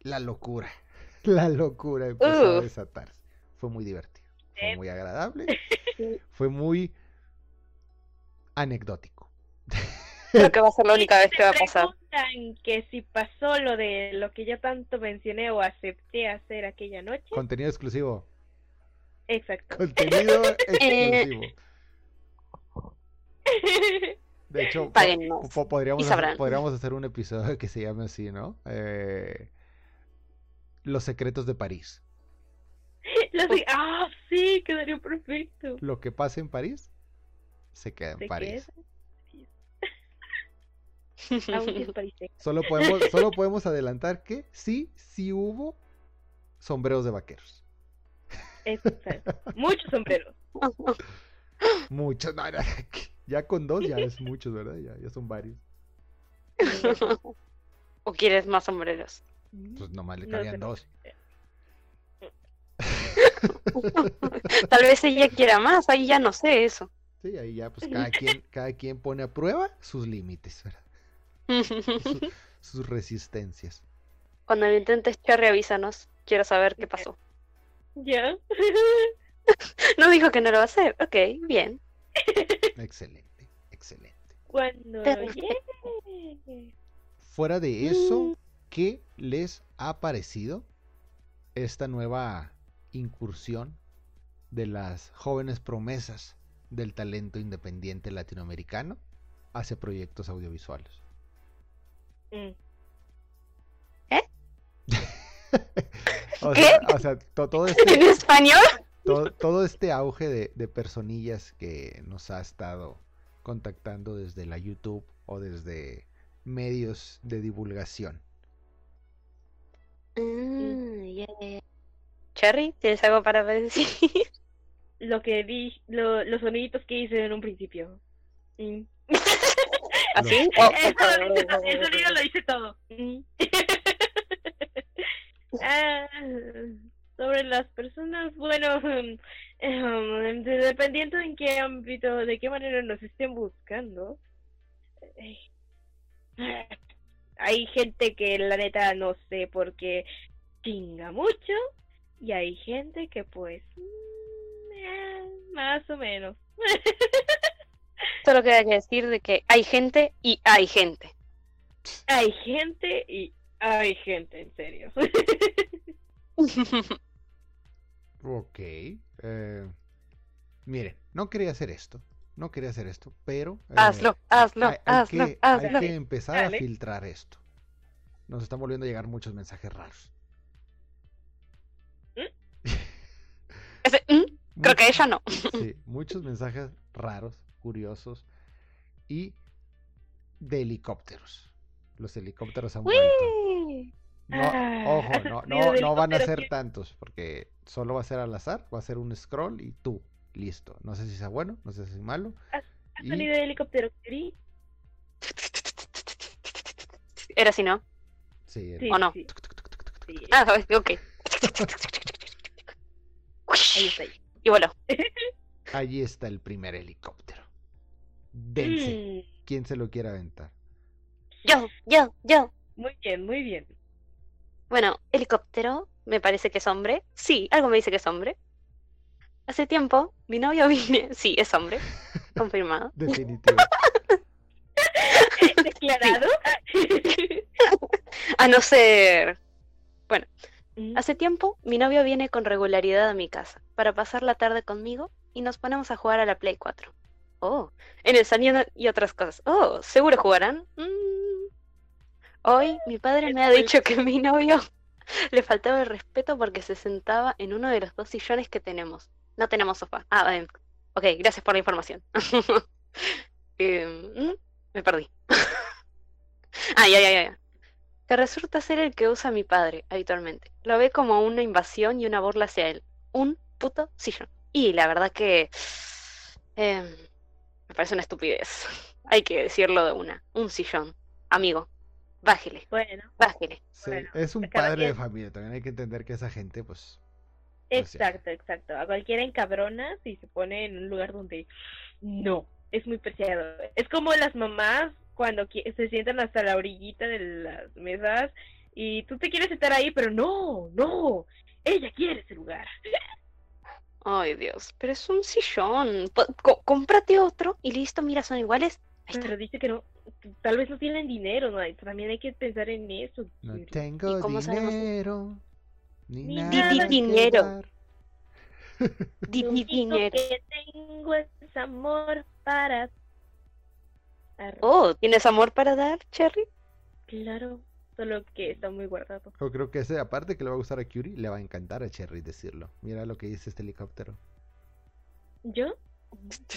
Speaker 2: la locura, la locura empezó a
Speaker 1: Uf.
Speaker 2: desatarse. Fue muy divertido, fue
Speaker 3: Eh.
Speaker 2: muy agradable, fue muy anecdótico.
Speaker 1: Creo que va a ser la única vez que va a pasar.
Speaker 3: preguntan que si pasó lo de lo que yo tanto mencioné o acepté hacer aquella noche.
Speaker 2: Contenido exclusivo.
Speaker 3: Exacto.
Speaker 2: Contenido exclusivo. De hecho, po-
Speaker 1: Páguennos.
Speaker 2: po- podríamos, hacer, podríamos hacer un episodio que se llame así, ¿no? Eh, Los secretos de París.
Speaker 3: Ah, sí, quedaría perfecto.
Speaker 2: Lo que pasa en París se queda en
Speaker 3: ¿De
Speaker 2: París. Solo podemos, solo podemos adelantar que sí, sí hubo sombreros de vaqueros.
Speaker 3: Exacto. Muchos sombreros.
Speaker 2: Muchos, no, no, ya con dos ya es muchos, ¿verdad? Ya, ya son varios.
Speaker 1: ¿O quieres más sombreros?
Speaker 2: Pues nomás le
Speaker 3: No
Speaker 2: cabían
Speaker 3: sé.
Speaker 2: dos.
Speaker 1: Tal vez ella quiera más, ahí ya no sé eso.
Speaker 2: Sí, ahí ya pues cada quien, cada quien pone a prueba sus límites, ¿verdad? Su- sus resistencias.
Speaker 1: Cuando lo intentes, Cherry, avísanos. Quiero saber qué pasó.
Speaker 3: ¿Ya?
Speaker 1: No dijo que no lo va a hacer. Ok, bien.
Speaker 2: Excelente, excelente.
Speaker 3: Cuando llegue.
Speaker 2: Fuera de eso, ¿qué les ha parecido esta nueva incursión de las jóvenes promesas del talento independiente latinoamericano hacia proyectos audiovisuales?
Speaker 3: Mm.
Speaker 2: O
Speaker 1: ¿Qué?
Speaker 2: o sea, to- todo,
Speaker 1: ¿En
Speaker 2: este,
Speaker 1: español?
Speaker 2: Todo, todo este auge de, de personillas que nos ha estado contactando desde la YouTube o desde medios de divulgación.
Speaker 1: Mm, yeah. Cherry, ¿tienes algo para decir?
Speaker 3: Lo que di, lo- los soniditos que hice en un principio. Mm.
Speaker 1: ¿Así?
Speaker 2: No.
Speaker 1: Oh,
Speaker 3: Eso lo dice todo, el sonido lo dice todo. Mm. Ah, sobre las personas, bueno, em, dependiendo en qué ámbito, de qué manera nos estén buscando. eh, Hay gente que la neta no sé por qué chinga mucho y hay gente que pues mm, eh, más o menos.
Speaker 1: Solo queda que decir de que hay gente y hay gente.
Speaker 3: Hay gente y hay gente, en serio.
Speaker 2: Ok. eh, miren, no quería hacer esto. No quería hacer esto, pero... eh,
Speaker 1: hazlo, hazlo,
Speaker 2: hay, hay
Speaker 1: hazlo,
Speaker 2: que,
Speaker 1: hazlo.
Speaker 2: hay que empezar a filtrar esto. Nos están volviendo a llegar muchos mensajes raros.
Speaker 1: Ese, mm, creo que
Speaker 2: Muchos-
Speaker 1: ella no.
Speaker 2: Sí, muchos mensajes raros, curiosos y de helicópteros. Los helicópteros han vuelto. No,
Speaker 3: Ah,
Speaker 2: ojo,
Speaker 3: ¿has
Speaker 2: no, no, no van a ser tantos, porque solo va a ser al azar, va a ser un scroll y tú, listo. No sé si sea bueno, no sé si es malo.
Speaker 3: ¿Has
Speaker 2: Y
Speaker 3: salido de helicóptero, Kiri?
Speaker 1: Era así, ¿no?
Speaker 2: sí,
Speaker 1: ¿O no?
Speaker 3: sí.
Speaker 1: Ah, ok.
Speaker 3: Ahí está. ahí.
Speaker 1: Y voló.
Speaker 2: allí está el primer helicóptero. Dense.
Speaker 3: Mm,
Speaker 2: ¿Quién se lo quiere aventar?
Speaker 1: Yo, yo, yo.
Speaker 3: Muy bien, muy bien.
Speaker 1: Bueno, helicóptero, me parece que es hombre. Sí, algo me dice que es hombre. Hace tiempo, mi novio vine. Sí, es hombre. Confirmado.
Speaker 2: Definitivo.
Speaker 3: ¿Declarado?
Speaker 1: A no ser.
Speaker 3: Mm,
Speaker 1: Hace tiempo, mi novio viene con regularidad a mi casa para pasar la tarde conmigo y nos ponemos a jugar a la Play 4. Oh, en el sonido y otras cosas. Oh, ¿seguro jugarán? Mm. Hoy mi padre me ha dicho que mi novio le faltaba el respeto porque se sentaba en uno de los dos sillones que tenemos. No tenemos sofá. Ah, eh, ok, gracias por la información. Eh, mm, me perdí. ya, ya, ya, ya que resulta ser el que usa mi padre habitualmente. Lo ve como una invasión y una burla hacia él. Un puto sillón. Y la verdad que em, me parece una estupidez. Hay que decirlo de una. Un sillón. Amigo, bájele,
Speaker 3: Bueno,
Speaker 2: Sí,
Speaker 1: bájele.
Speaker 3: Bueno,
Speaker 2: es un
Speaker 3: cada
Speaker 2: padre de familia. También hay que entender que esa gente, pues. Pues sí.
Speaker 3: exacto, exacto. A cualquiera encabrona si se pone en un lugar donde no, es muy preciado. Es como las mamás cuando se sientan hasta la orillita de las mesas y tú te quieres sentar ahí, pero no, no, ella quiere ese lugar.
Speaker 1: Ay, Dios, pero es un sillón. Cómprate otro y listo, mira, son iguales. Ahí está.
Speaker 3: Pero dice que no, tal vez no tienen dinero, ¿no? También hay que pensar en eso.
Speaker 2: No tengo
Speaker 1: sabemos?
Speaker 2: dinero. Ni
Speaker 3: Ni
Speaker 2: nada
Speaker 1: dinero. Di- dinero.
Speaker 3: que tengo es amor para...
Speaker 1: Oh, ¿tienes amor para dar, Cherry?
Speaker 3: Claro, solo que está muy guardado.
Speaker 2: Yo creo que ese, aparte que le va a gustar a Curie, le va a encantar a Cherry decirlo. Mira lo que dice este helicóptero.
Speaker 3: ¿Yo?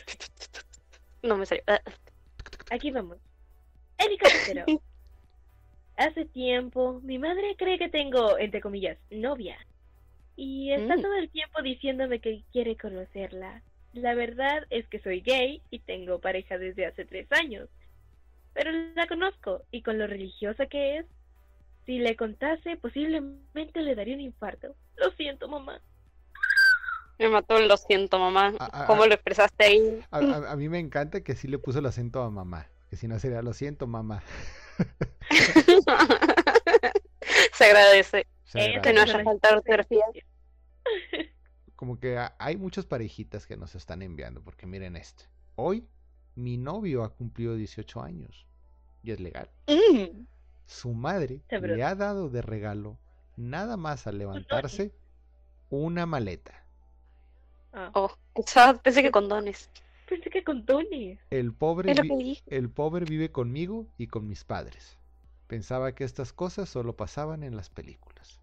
Speaker 1: No me salió. Ah,
Speaker 3: Aquí vamos. Hace tiempo, mi madre cree que tengo, entre comillas, novia. Y está
Speaker 1: Mm.
Speaker 3: todo el tiempo diciéndome que quiere conocerla. La verdad es que soy gay y tengo pareja desde hace tres años. Pero la conozco y con lo religiosa que es, si le contase posiblemente le daría un infarto. Lo siento, mamá.
Speaker 1: Me mató el lo siento, mamá.
Speaker 2: Ah, ah,
Speaker 1: ¿Cómo
Speaker 2: ah.
Speaker 1: lo expresaste ahí?
Speaker 2: A, a- a mí me encanta que sí le puso el acento a mamá. Que si no sería, lo siento, mamá.
Speaker 1: Se agradece
Speaker 2: Se
Speaker 1: que no haya faltado ortografía.
Speaker 2: Como que ha- hay muchas parejitas que nos están enviando, porque miren este. Hoy mi novio ha cumplido 18 años y es legal.
Speaker 1: Mm.
Speaker 2: Su madre le ha dado de regalo, nada más al levantarse, una maleta.
Speaker 3: Ah,
Speaker 1: Oh, pensé que condones.
Speaker 3: Pensé que con Tony.
Speaker 2: El pobre, el pobre vive conmigo y con mis padres. Pensaba que estas cosas solo pasaban en las películas.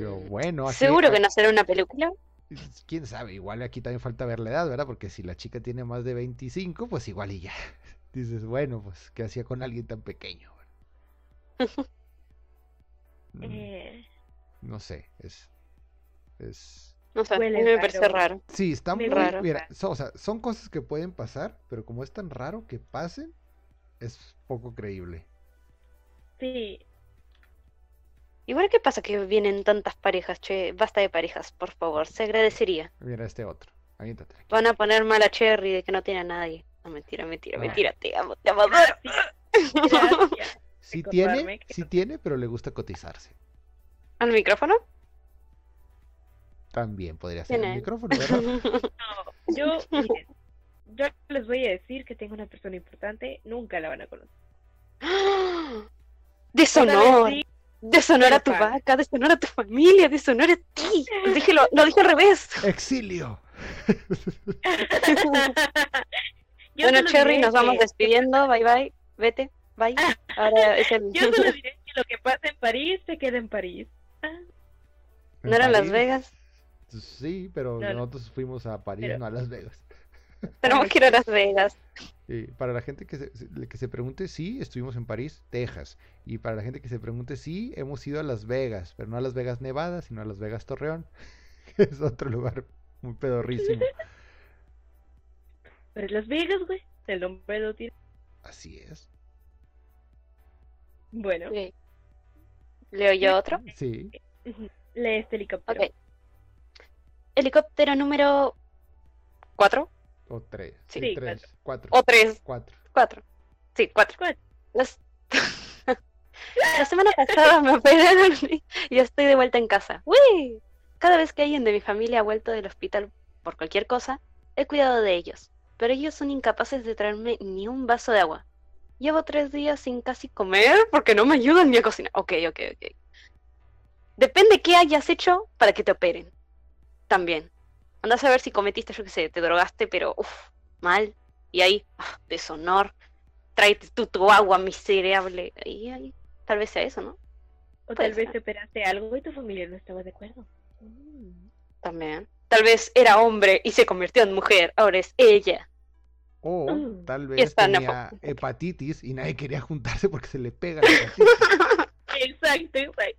Speaker 2: Yo,
Speaker 1: Em,
Speaker 2: bueno, así-
Speaker 1: Seguro que no será una película.
Speaker 2: quién sabe, igual aquí también falta ver la edad, ¿verdad? Porque si la chica tiene más de 25, pues igual y ya. Dices, bueno, pues, ¿qué hacía con alguien tan pequeño? Mm,
Speaker 3: Eh,
Speaker 2: No sé, es... es...
Speaker 1: No sé, a
Speaker 3: Huele
Speaker 1: mí me parece
Speaker 3: raro.
Speaker 1: raro.
Speaker 2: Sí, está muy...
Speaker 1: raro.
Speaker 2: Mira, so- o sea, son cosas que pueden pasar, pero como es tan raro que pasen, es poco creíble.
Speaker 3: sí,
Speaker 1: Igual, ¿qué pasa que vienen tantas parejas? Che, basta de parejas, por favor. Se agradecería.
Speaker 2: Mira este otro. Aviéntate. aquí.
Speaker 1: Van a poner mal a Cherry de que no tiene a nadie. No, mentira, mentira,
Speaker 2: Ah.
Speaker 1: mentira. Te amo, te amo.
Speaker 3: gracias. Gracias.
Speaker 2: Sí
Speaker 3: recordarme
Speaker 2: tiene,
Speaker 3: que-
Speaker 2: sí tiene, pero le gusta cotizarse.
Speaker 1: ¿Al micrófono?
Speaker 2: También podría ser el micrófono, ¿verdad?
Speaker 3: No, yo, miren, yo les voy a decir que tengo una persona importante, nunca la van a conocer.
Speaker 1: Deshonor.
Speaker 3: sí.
Speaker 1: Deshonor a tu vaca, deshonor a tu familia, deshonor a ti. Lo dije, lo, lo dije al revés.
Speaker 2: ¡Exilio!
Speaker 3: Yo
Speaker 1: bueno, Cherry, nos vamos
Speaker 3: que-
Speaker 1: despidiendo. Bye bye. Vete. Bye. Ahora es el.
Speaker 3: Yo solo diré que lo que pasa en París se queda en París. Ah,
Speaker 2: ¿En
Speaker 1: ¿No era Las? Vegas?
Speaker 2: Sí, pero
Speaker 3: No, no.
Speaker 2: nosotros fuimos a París,
Speaker 3: Pero-
Speaker 2: no a Las Vegas.
Speaker 1: Tenemos que ir a Las Vegas.
Speaker 2: Y para la gente que se, que se pregunte, sí, estuvimos en París, Texas. Y para la gente que se pregunte, sí, hemos ido a Las Vegas, pero no a Las Vegas Nevada, sino a Las Vegas Torreón, que es otro lugar muy pedorrísimo.
Speaker 3: Pero es Las Vegas, güey. El nombre lo tiene.
Speaker 2: Así es.
Speaker 3: Bueno,
Speaker 1: Ok. Leo yo otro.
Speaker 2: Sí.
Speaker 3: lee este helicóptero.
Speaker 1: Ok. Helicóptero número 4
Speaker 2: O tres.
Speaker 1: Sí.
Speaker 2: Sí,
Speaker 3: Sí,
Speaker 2: tres. Cuatro.
Speaker 1: o 3.
Speaker 2: Cuatro.
Speaker 1: 4. Sí, 4.
Speaker 3: Cuatro.
Speaker 1: Las... La semana pasada me operaron y ya estoy de vuelta en casa. ¡Uy! Cada vez que alguien de mi familia ha vuelto del hospital por cualquier cosa, he cuidado de ellos, pero ellos son incapaces de traerme ni un vaso de agua. Llevo tres días sin casi comer porque no me ayudan ni a cocinar. Ok, ok, ok. Depende qué hayas hecho para que te operen. También. Andás a ver si cometiste, yo qué sé, te drogaste, pero uff, mal. Y ahí, ah, deshonor. Tráete tú tu agua miserable. Y ahí, tal vez sea eso, ¿no?
Speaker 3: O
Speaker 1: puede
Speaker 3: tal vez te operaste algo y tu familia no estaba de acuerdo. Mm.
Speaker 1: También. Tal vez era hombre y se convirtió en mujer. Ahora es ella.
Speaker 2: O
Speaker 3: Mm.
Speaker 2: tal vez tenía hepatitis y nadie quería juntarse porque se le pega la hepatitis.
Speaker 3: Exacto, exacto.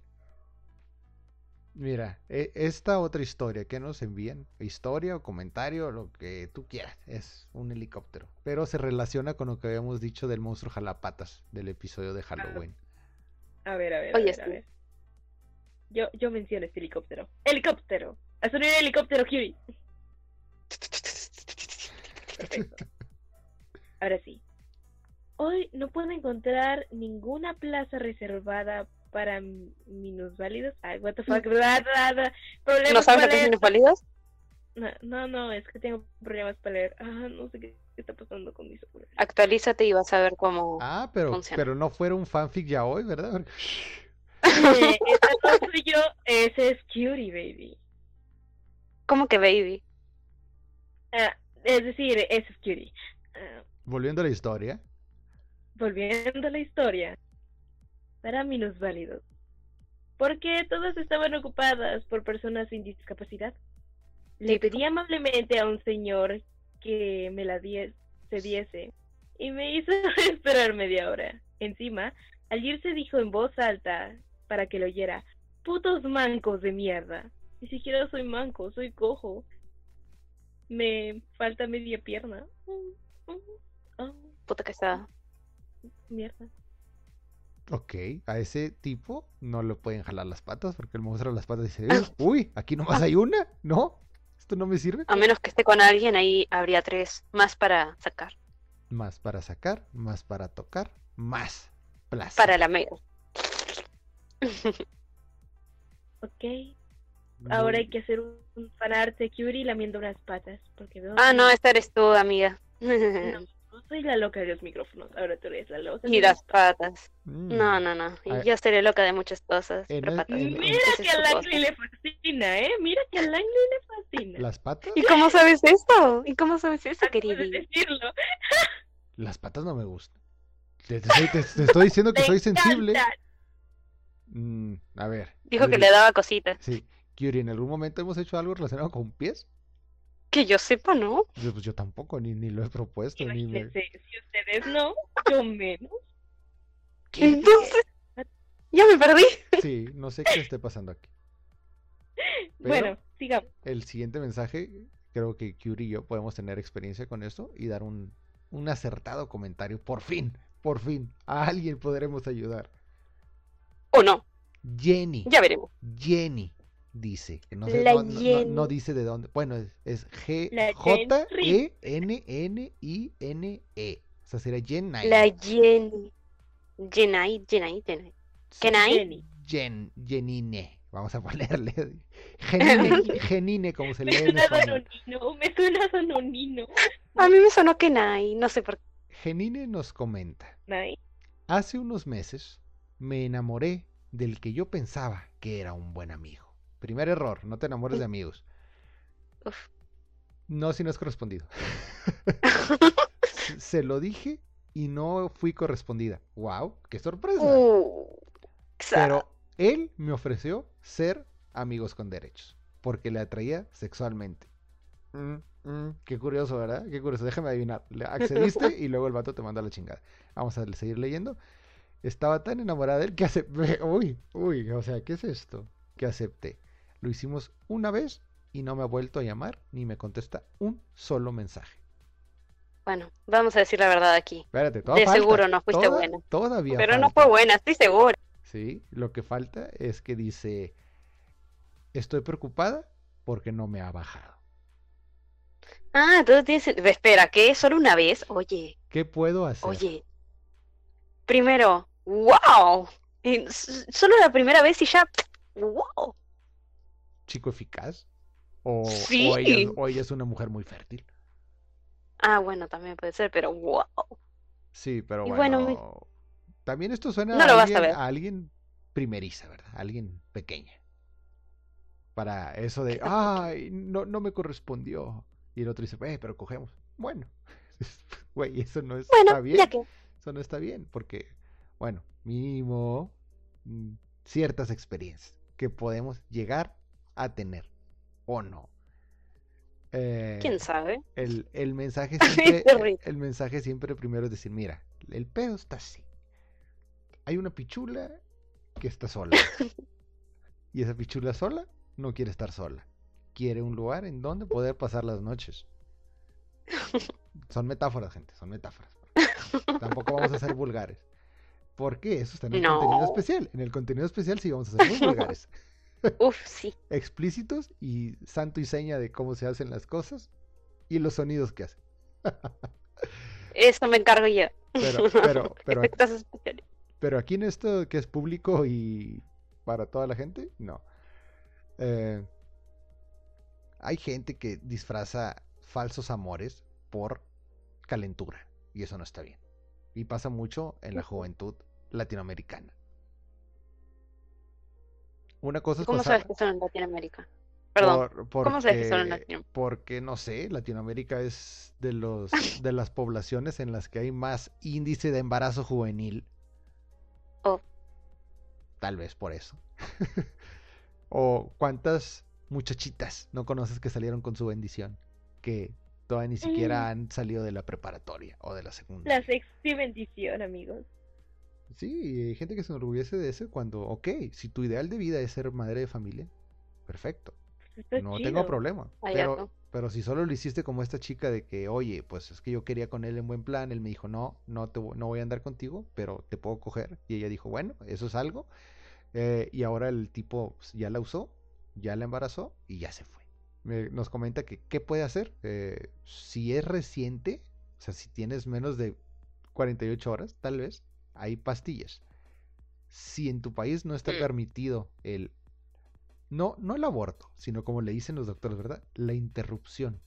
Speaker 2: Mira, e- esta otra historia que nos envían, historia o comentario, lo que tú quieras, es un helicóptero, pero se relaciona con lo que habíamos dicho del monstruo jalapatas del episodio de Halloween.
Speaker 3: A ver, a ver,
Speaker 1: Oye,
Speaker 3: a ver, a
Speaker 1: sí.
Speaker 3: ver. Yo, yo menciono este helicóptero. ¡Helicóptero! ¡A el helicóptero, Curie! Perfecto. Ahora sí. Hoy no puedo encontrar ninguna plaza reservada para minusválidos. Ay, what the fuck. bla, bla. Problemas
Speaker 1: ¿No sabes lo que es minusválidos?
Speaker 3: No, no, no, es que tengo problemas para leer. Ah, no sé qué, qué está pasando con mis ojos.
Speaker 1: Actualízate y vas a ver cómo.
Speaker 2: Ah, pero,
Speaker 1: Funciona.
Speaker 2: pero no fuera un fanfic ya hoy, ¿verdad?
Speaker 3: Eh, esa no soy yo, ese es Curie, baby.
Speaker 1: ¿Cómo que baby?
Speaker 3: Ah, es decir, ese es Curie. Ah,
Speaker 2: Volviendo a la historia.
Speaker 3: volviendo a la historia, para minusválidos. Porque todas estaban ocupadas por personas sin discapacidad. Le pedí amablemente a un señor que me la die- cediese y me hizo esperar media hora. Encima, al irse dijo en voz alta para que lo oyera, putos mancos de mierda. Ni siquiera soy manco, soy cojo. Me falta media pierna. Oh,
Speaker 1: Puta que está.
Speaker 3: mierda.
Speaker 2: Ok, a ese tipo no le pueden jalar las patas porque el monstruo de las patas dice, "Eh, uy, aquí nomás hay una, ¿no? Esto no me sirve.
Speaker 1: A menos que esté con alguien, ahí habría tres más para sacar.
Speaker 2: Más para sacar, más para tocar, más placer.
Speaker 1: Para la mega.
Speaker 3: Ok. Ahora hay que hacer un, fanart de Curie lamiendo unas patas. Porque veo
Speaker 1: Ah,
Speaker 3: que-
Speaker 1: no, esta eres tú, amiga.
Speaker 3: No soy la loca de los micrófonos. Ahora tú eres la loca.
Speaker 1: Y las patas.
Speaker 2: Mm.
Speaker 1: No, no, no. Y yo seré loca de muchas cosas.
Speaker 2: En
Speaker 1: pero
Speaker 2: el-
Speaker 1: patas.
Speaker 2: en-
Speaker 1: no.
Speaker 3: Mira que a Langley le fascina, ¿eh? Mira que a Langley le fascina.
Speaker 2: ¿Las patas?
Speaker 1: ¿Y cómo sabes esto? ¿Y cómo sabes eso, querida?
Speaker 3: decirlo.
Speaker 2: Las patas no me gustan. Te, te estoy, te- te estoy diciendo que soy sensible. Mm, a ver.
Speaker 1: Dijo que le daba cositas.
Speaker 2: Sí. Yuri, ¿en algún momento hemos hecho algo relacionado con pies?
Speaker 1: Que yo sepa, ¿no?
Speaker 2: Yo, pues yo tampoco, ni, ni lo he propuesto, ni me...
Speaker 3: Si ustedes no, yo menos.
Speaker 1: Entonces, ya me perdí.
Speaker 2: Sí, no sé qué esté pasando aquí. Pero-
Speaker 3: Bueno, sigamos.
Speaker 2: El siguiente mensaje, creo que Kyuri y yo podemos tener experiencia con esto y dar un, un acertado comentario. Por fin, por fin, a alguien podremos ayudar.
Speaker 1: O no,
Speaker 2: Jenny,
Speaker 1: ya veremos.
Speaker 2: Jenny dice, que no, sé,
Speaker 1: La
Speaker 2: no, no- no-
Speaker 1: Jenny.
Speaker 2: no dice de dónde. Bueno, es, es G J. E N N I N E. O sea, sería Jenny.
Speaker 1: La Jenny. Jenai, Jenai, Jenai. Kenai.
Speaker 3: Jenny.
Speaker 2: Jen, Jenine. Vamos a ponerle. Genine, Genine, como se
Speaker 3: Me
Speaker 2: lee en
Speaker 3: suena sononino, me suena sononino.
Speaker 1: A mí me sonó Kenai, no sé por qué.
Speaker 2: Genine nos comenta. Hace unos meses me enamoré del que yo pensaba que era un buen amigo. Primer error, no te enamores de amigos.
Speaker 1: Uf.
Speaker 2: No si no es correspondido. Se- Se lo dije y no fui correspondida. ¡Wow! ¡Qué sorpresa!
Speaker 1: Uh,
Speaker 2: Pero él me ofreció ser amigos con derechos, porque le atraía sexualmente. Mm, mm, qué curioso, ¿verdad? Qué curioso. Déjame adivinar. Le accediste y luego el vato te manda la chingada. Vamos a seguir leyendo. Estaba tan enamorada de él que acepté. Uy, uy, o sea, ¿qué es esto? Que acepté. Lo hicimos una vez y no me ha vuelto a llamar ni me contesta un solo mensaje.
Speaker 1: Bueno, vamos a decir la verdad aquí.
Speaker 2: Espérate,
Speaker 1: De
Speaker 2: falta.
Speaker 1: seguro no fuiste
Speaker 2: Toda-
Speaker 1: buena.
Speaker 2: Todavía
Speaker 1: Pero no fue buena, estoy segura.
Speaker 2: Sí, lo que falta es que dice, estoy preocupada porque no me ha bajado.
Speaker 1: Ah, entonces tienes... Espera, ¿qué? ¿Solo una vez? Oye,
Speaker 2: ¿Qué puedo hacer?
Speaker 1: oye. Primero, wow. Solo la primera vez y ya... Wow.
Speaker 2: ¿Chico eficaz? ¿O,
Speaker 1: Sí.
Speaker 2: o ella, o ella es una mujer muy fértil?
Speaker 1: Ah, bueno, también puede ser, pero wow.
Speaker 2: Sí, pero bueno,
Speaker 1: bueno, me-
Speaker 2: también esto suena
Speaker 1: No
Speaker 2: a,
Speaker 1: a
Speaker 2: alguien,
Speaker 1: ver.
Speaker 2: a alguien primeriza, ¿verdad? A alguien pequeña. Para eso de, ay, no, no me correspondió. Y el otro dice, eh, pero cogemos. Bueno, güey, eso no es- está
Speaker 1: Bueno,
Speaker 2: bien.
Speaker 1: ya que...
Speaker 2: Eso no está bien, porque, bueno, mínimo mm, ciertas experiencias que podemos llegar a tener o no. Eh,
Speaker 1: ¿Quién sabe?
Speaker 2: el, el mensaje siempre, el mensaje siempre primero es decir, mira, el pedo está así. Hay una pichula que está sola. y esa pichula sola no quiere estar sola. Quiere un lugar en donde poder pasar las noches. Son metáforas, gente, son metáforas. Tampoco vamos a ser vulgares. ¿Por qué? Eso está en el
Speaker 1: No.
Speaker 2: contenido especial. En el contenido especial sí vamos a ser muy vulgares.
Speaker 1: Uf, sí.
Speaker 2: Explícitos y santo y seña de cómo se hacen las cosas y los sonidos que hacen.
Speaker 1: Eso me encargo yo.
Speaker 2: Pero, pero, pero,
Speaker 1: especiales.
Speaker 2: pero aquí en esto que es público y para toda la gente, no. Eh, hay gente que disfraza falsos amores por calentura y eso no está bien. Y pasa mucho en la juventud latinoamericana. Una cosa es
Speaker 1: ¿Cómo
Speaker 2: pasar
Speaker 1: sabes que son en Latinoamérica? Perdón.
Speaker 2: por-
Speaker 1: ¿cómo sabes que son en
Speaker 2: porque-
Speaker 1: Latinoamérica?
Speaker 2: Porque no sé, Latinoamérica es de los de las poblaciones en las que hay más índice de embarazo juvenil.
Speaker 1: Oh.
Speaker 2: Tal vez por eso. o cuántas muchachitas no conoces que salieron con su bendición, que todavía ni siquiera
Speaker 3: Mm.
Speaker 2: han salido de la preparatoria o de la secundaria.
Speaker 3: La sexy bendición, amigos.
Speaker 2: Sí, hay gente que se enorgullece de eso cuando, ok, si tu ideal de vida es ser madre de familia, perfecto.
Speaker 3: Está
Speaker 2: No
Speaker 3: chido.
Speaker 2: tengo problema. Pero, pero si solo lo hiciste como esta chica de que, oye, pues es que yo quería con él en buen plan, él me dijo, no, no, te, no voy a andar contigo, pero te puedo coger. Y ella dijo, bueno, eso es algo. Eh, y ahora el tipo pues, ya la usó, ya la embarazó y ya se fue. Me- nos comenta que qué puede hacer. Eh, si es reciente, o sea, si tienes menos de 48 horas, tal vez, hay pastillas. si en tu país no está permitido el... No, no el aborto, sino como le dicen los doctores, ¿verdad? La interrupción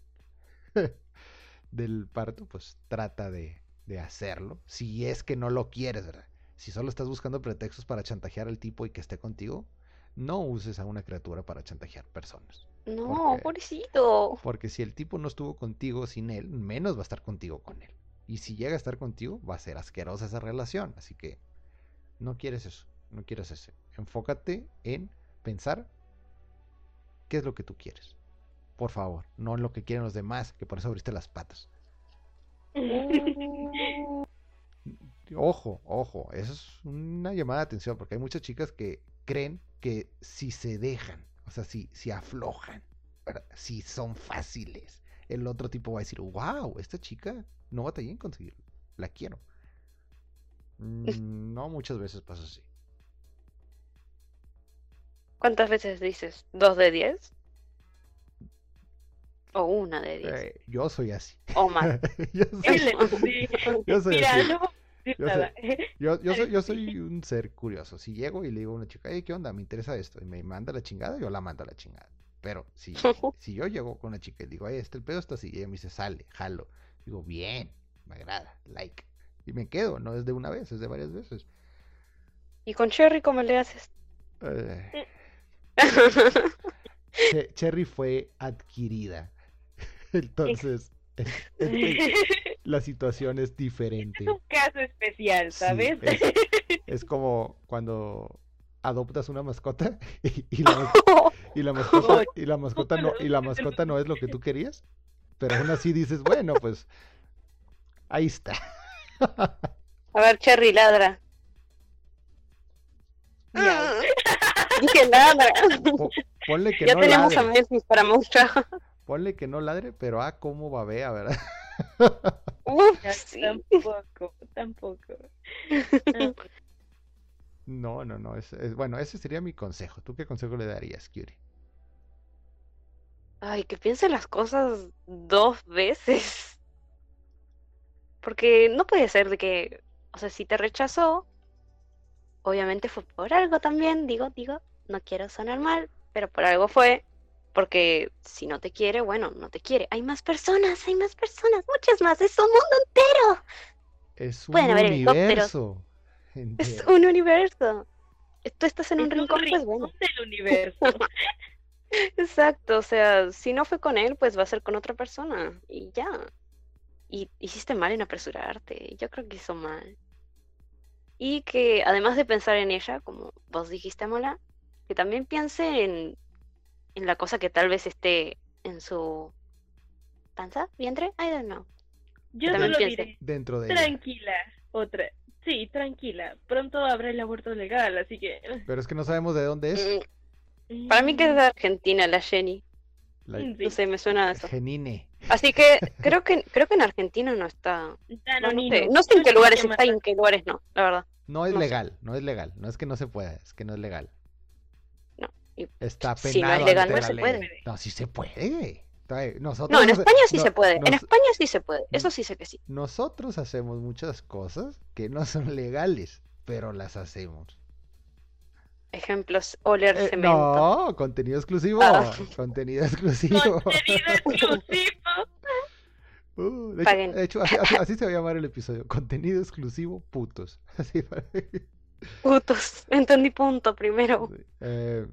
Speaker 2: del parto, pues trata de, de hacerlo. Si es que no lo quieres, ¿verdad? Si solo estás buscando pretextos para chantajear al tipo y que esté contigo, no uses a una criatura para chantajear personas.
Speaker 1: No,
Speaker 2: Porque-
Speaker 1: pobrecito.
Speaker 2: Porque si el tipo no estuvo contigo sin él, menos va a estar contigo con él. Y si llega a estar contigo, va a ser asquerosa esa relación. Así que no quieres eso, no quieres eso. Enfócate en pensar qué es lo que tú quieres. Por favor, no en lo que quieren los demás, que por eso abriste las patas. Ojo, ojo, eso es una llamada de atención, porque hay muchas chicas que creen que si se dejan, o sea, si, si aflojan, ¿verdad? si son fáciles, el otro tipo va a decir, wow, esta chica no batallé en conseguirlo, la quiero. No muchas veces pasa así.
Speaker 1: ¿Cuántas veces dices? ¿Dos de diez? O una de diez.
Speaker 2: Eh, yo soy así.
Speaker 1: O más.
Speaker 2: yo, soy, yo soy
Speaker 3: Mira,
Speaker 2: así.
Speaker 3: no
Speaker 2: Yo
Speaker 3: nada.
Speaker 2: Yo, yo, soy, yo soy un ser curioso. Si llego y le digo a una chica, hey, ¿qué onda? Me interesa esto. Y me manda la chingada, yo la mando a la chingada. Pero si, si yo llego con una chica y digo, hey, este el pedo está así, y ella me dice, sale, jalo. Digo, bien, me agrada, like. Y me quedo, no es de una vez, es de varias veces.
Speaker 1: ¿Y con Cherry cómo le haces?
Speaker 2: Eh, Che- Cherry fue adquirida. Entonces, es- es- la situación es diferente.
Speaker 3: Es un caso especial,
Speaker 2: Sí,
Speaker 3: ¿sabes?
Speaker 2: es, es como cuando adoptas una mascota y, y la, mas- y la mascota y la mascota no y la mascota no es lo que tú querías, pero aún así dices, bueno, pues ahí está.
Speaker 1: A ver, Cherry, ladra. Dije ladra.
Speaker 2: Po- ponle que
Speaker 1: Ya
Speaker 2: no
Speaker 1: tenemos a
Speaker 2: ladre,
Speaker 1: Messi para mostrar.
Speaker 2: ponle que no ladre, pero ah, cómo babea, ¿verdad?
Speaker 1: Uf, sí.
Speaker 3: Tampoco, tampoco.
Speaker 2: No, no, no, es, es- bueno, ese sería mi consejo. ¿Tú qué consejo le darías, Curie?
Speaker 1: Ay, que piense las cosas dos veces. Porque no puede ser de que, o sea, si te rechazó, obviamente fue por algo también, digo, digo, no quiero sonar mal, pero por algo fue. Porque si no te quiere, bueno, no te quiere. Hay más personas, hay más personas, muchas más, es un mundo entero.
Speaker 2: Es un
Speaker 1: Pueden haber helicópteros.
Speaker 2: universo
Speaker 1: Es
Speaker 2: entero.
Speaker 1: un universo. Tú estás en un
Speaker 3: es un
Speaker 1: rincón, pues bueno.
Speaker 3: del universo.
Speaker 1: Exacto, o sea, si no fue con él, pues va a ser con otra persona y ya. Y hiciste mal en apresurarte, yo creo que hizo mal. Y que además de pensar en ella, como vos dijiste, Mola, que también piense en, en la cosa que tal vez esté en su panza, vientre, I don't know.
Speaker 3: Yo
Speaker 1: También
Speaker 3: solo
Speaker 1: piense.
Speaker 3: diré,
Speaker 2: Dentro de ella.
Speaker 3: tranquila, otra. Sí, tranquila. Pronto habrá el aborto legal, así que.
Speaker 2: Pero es que no sabemos de dónde es.
Speaker 1: Mm, Para mí que es de Argentina la Jenny,
Speaker 2: La
Speaker 3: Mm,
Speaker 1: no sé, me suena a eso.
Speaker 2: Genine.
Speaker 1: Así que creo que creo que en Argentina no está. No, sé, no sé en qué lugares está y en qué lugares no, la verdad.
Speaker 2: No es
Speaker 1: No sé.
Speaker 2: legal, no es legal. No es que no se pueda, es que no es legal.
Speaker 1: No, y
Speaker 2: Está penado
Speaker 1: si no es legal, no se
Speaker 2: ley.
Speaker 1: puede.
Speaker 2: No, sí se puede. Nosotros
Speaker 1: No, en España sí
Speaker 2: no-
Speaker 1: se puede. En España sí se puede. Eso sí sé que sí.
Speaker 2: Nosotros hacemos muchas cosas que no son legales, pero las hacemos.
Speaker 1: Ejemplos, oler
Speaker 2: Eh,
Speaker 1: cemento.
Speaker 2: no, contenido exclusivo.
Speaker 1: Ah.
Speaker 2: Contenido exclusivo.
Speaker 3: Contenido exclusivo.
Speaker 2: Uh, de, hecho,
Speaker 1: Paguen.
Speaker 2: de hecho, así, así- así se va a llamar el episodio. Contenido exclusivo, putos. Así.
Speaker 1: Putos. Entendí punto primero.
Speaker 2: Eh,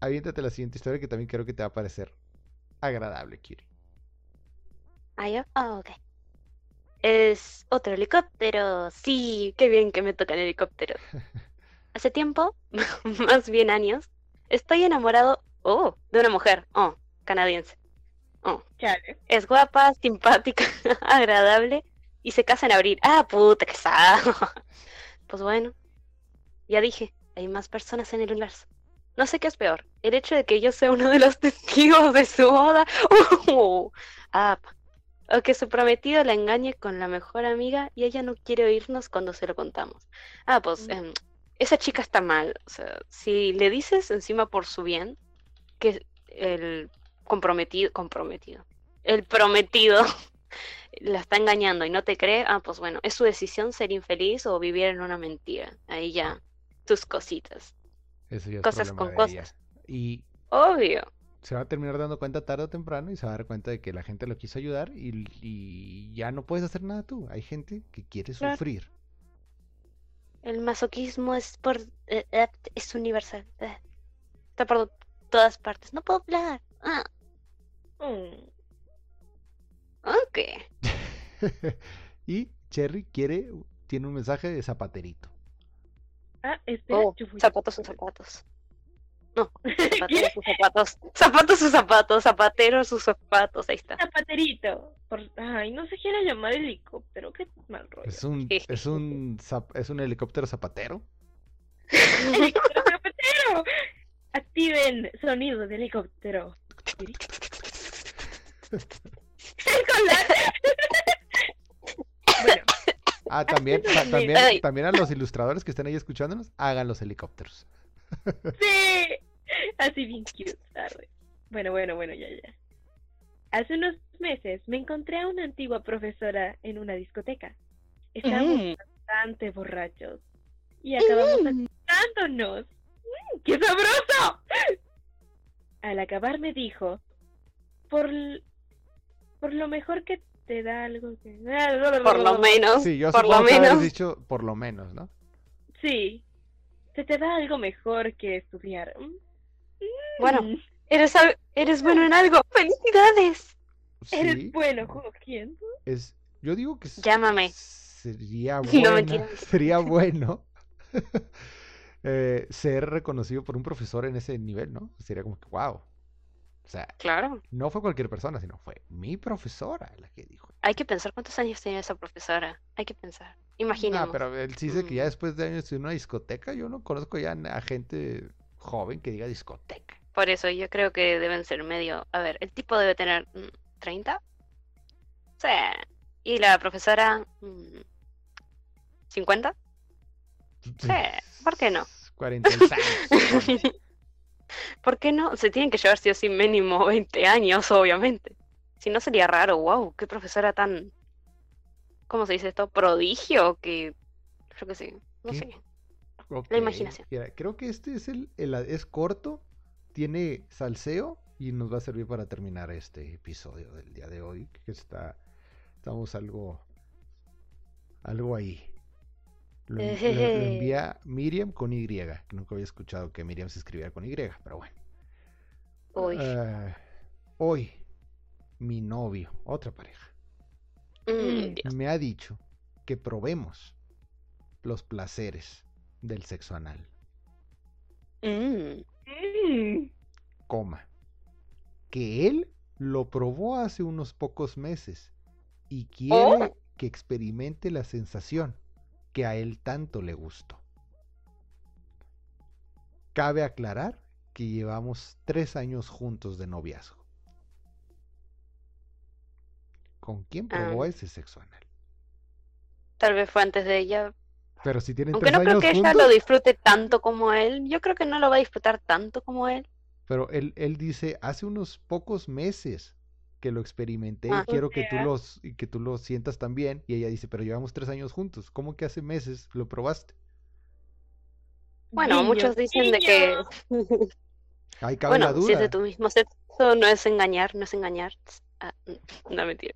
Speaker 2: aviéntate la siguiente historia que también creo que te va a parecer agradable, Kiri.
Speaker 1: Ah, yo. Ah, ok. Es otro helicóptero. Sí, qué bien que me tocan helicópteros. Hace tiempo, más bien años, estoy enamorado, oh, de una mujer, oh, canadiense. Oh,
Speaker 3: Chale.
Speaker 1: es guapa, simpática, agradable y se casa en abril. Ah, puta, que sado. Pues bueno, ya dije, hay más personas en el universo. No sé qué es peor, el hecho de que yo sea uno de los testigos de su boda. Uh, ah, o que su prometido la engañe con la mejor amiga y ella no quiere oírnos cuando se lo contamos. Ah, pues
Speaker 3: Mm.
Speaker 1: Esa chica está mal. O sea, si le dices encima por su bien que el comprometido, comprometido, el prometido la está engañando y no te cree, ah, pues bueno, es su decisión ser infeliz o vivir en una mentira. Ahí ya tus cositas.
Speaker 2: Eso ya es
Speaker 1: Cosas con
Speaker 2: de ella.
Speaker 1: cosas.
Speaker 2: Y
Speaker 1: Obvio.
Speaker 2: se va a terminar dando cuenta tarde o temprano y se va a dar cuenta de que la gente lo quiso ayudar y, y ya no puedes hacer nada tú. Hay gente que quiere
Speaker 3: Claro.
Speaker 2: sufrir.
Speaker 1: El masoquismo es por eh, eh, es universal. eh. Está por todas partes. No puedo hablar. Ah,
Speaker 3: Mm.
Speaker 1: ok.
Speaker 2: y Cherry quiere, tiene un mensaje de zapaterito.
Speaker 3: Ah, espera,
Speaker 1: Oh, zapatos sus zapatos. No, zapateros
Speaker 3: ¿Qué?
Speaker 1: sus zapatos. Zapatos sus zapatos. Zapateros sus zapatos. Ahí está.
Speaker 3: Zapaterito. Por... Ay, no se quiere llamar helicóptero. Qué mal rollo.
Speaker 2: Es un, es un, zap- es un helicóptero zapatero.
Speaker 3: ¡Helicóptero zapatero! Activen sonido de helicóptero. Bueno,
Speaker 2: Ah, también,
Speaker 3: Ay.
Speaker 2: también, también a los ilustradores que estén ahí escuchándonos, hagan los helicópteros.
Speaker 3: sí. Así bien cute. arre. Bueno, bueno, bueno, ya, ya. Hace unos meses me encontré a una antigua profesora en una discoteca. Estábamos
Speaker 1: Mm.
Speaker 3: bastante borrachos y acabamos
Speaker 1: Mm.
Speaker 3: acostándonos. ¡Mm, ¡Qué sabroso! Al acabar me dijo, por, por lo mejor que te da algo que...
Speaker 1: Por lo menos.
Speaker 2: Sí, yo
Speaker 1: por lo menos.
Speaker 2: dicho por lo menos, ¿no?
Speaker 3: Sí, se te da algo mejor que estudiar. Mm,
Speaker 1: Bueno, eres, al- eres bueno en algo. ¡Felicidades!
Speaker 3: Eres bueno cogiendo.
Speaker 2: es, yo digo que
Speaker 1: Llámame.
Speaker 2: sería
Speaker 1: No,
Speaker 2: bueno,
Speaker 1: mentira.
Speaker 2: sería bueno eh, ser reconocido por un profesor en ese nivel, ¿no? Sería como que, wow. O sea,
Speaker 1: Claro.
Speaker 2: no fue cualquier persona, sino fue mi profesora la que dijo.
Speaker 1: Hay que pensar cuántos años tenía esa profesora. Hay que pensar. Imaginemos.
Speaker 2: No, pero él sí dice que ya
Speaker 1: Mm.
Speaker 2: después de años en una discoteca, yo no conozco ya a gente joven que diga discoteca.
Speaker 1: Por eso yo creo que deben ser medio. A ver, el tipo debe tener mm, 30. Sí. Y la profesora. mm, 50. Sí, ¿por qué no?
Speaker 2: 40 y tantos.
Speaker 1: ¿Por qué no? Se tienen que llevar sí o sí mínimo 20 años, obviamente. Si no sería raro, wow, qué profesora tan. ¿Cómo se dice esto? Prodigio, que. Creo que sí. No
Speaker 2: ¿Qué?
Speaker 1: sé.
Speaker 2: Ok,
Speaker 1: imaginación.
Speaker 2: mira, creo que este es el, el- es corto, tiene salseo y nos va a servir para terminar este episodio del día de hoy, que está estamos algo algo ahí. Lo, lo- lo envía Miriam con Y, que nunca había escuchado que Miriam se escribiera con Y, pero bueno.
Speaker 1: Uy.
Speaker 2: Ah, hoy mi novio, otra pareja,
Speaker 1: Mm,
Speaker 2: me ha dicho que probemos los placeres del sexo anal.
Speaker 1: Mm,
Speaker 2: coma, que él lo probó hace unos pocos meses y quiere
Speaker 1: Oh.
Speaker 2: que experimente la sensación que a él tanto le gustó. Cabe aclarar que llevamos tres años juntos de noviazgo. ¿Con quién probó
Speaker 1: Ah.
Speaker 2: ese sexo anal?
Speaker 1: Tal vez fue antes de ella.
Speaker 2: Pero si tienen
Speaker 1: Aunque
Speaker 2: tres
Speaker 1: no creo
Speaker 2: años
Speaker 1: que ella
Speaker 2: juntos,
Speaker 1: lo disfrute tanto como él. Yo creo que no lo va a disfrutar tanto como él.
Speaker 2: pero él, él dice, hace unos pocos meses que lo experimenté
Speaker 1: Ah.
Speaker 2: y quiero que tú, los, y que tú lo sientas también. Y ella dice, pero llevamos tres años juntos. ¿Cómo que hace meses lo probaste?
Speaker 1: Bueno,
Speaker 3: guiño,
Speaker 1: muchos dicen de que.
Speaker 2: Ahí cabe
Speaker 1: Bueno,
Speaker 2: la
Speaker 1: si es de
Speaker 2: duda.
Speaker 1: tu mismo sexo, no es engañar, no es engañar. Ah, no, mentira.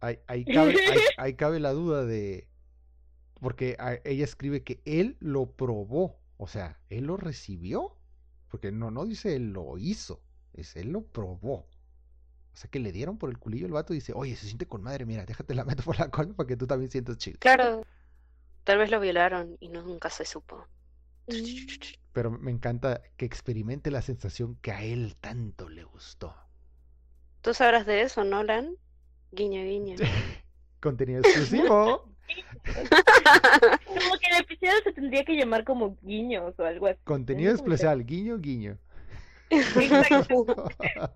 Speaker 2: Ahí, ahí cabe, ahí- ahí cabe la duda de... Porque a- ella escribe que él lo probó. O sea, él lo recibió. Porque no, no dice él lo hizo. Es él lo probó. O sea, que le dieron por el culillo el vato y dice, oye, se siente con madre, mira, déjate la meto por la cola para que tú también sientas chido.
Speaker 1: Claro, tal vez lo violaron y no, nunca se supo.
Speaker 2: Pero me encanta que experimente la sensación que a él tanto le gustó.
Speaker 1: ¿Tú sabrás de eso, Nolan? Guiño, guiño.
Speaker 2: Contenido exclusivo.
Speaker 3: Como que el episodio se tendría que llamar como guiños o algo así.
Speaker 2: Contenido especial, guiño, guiño.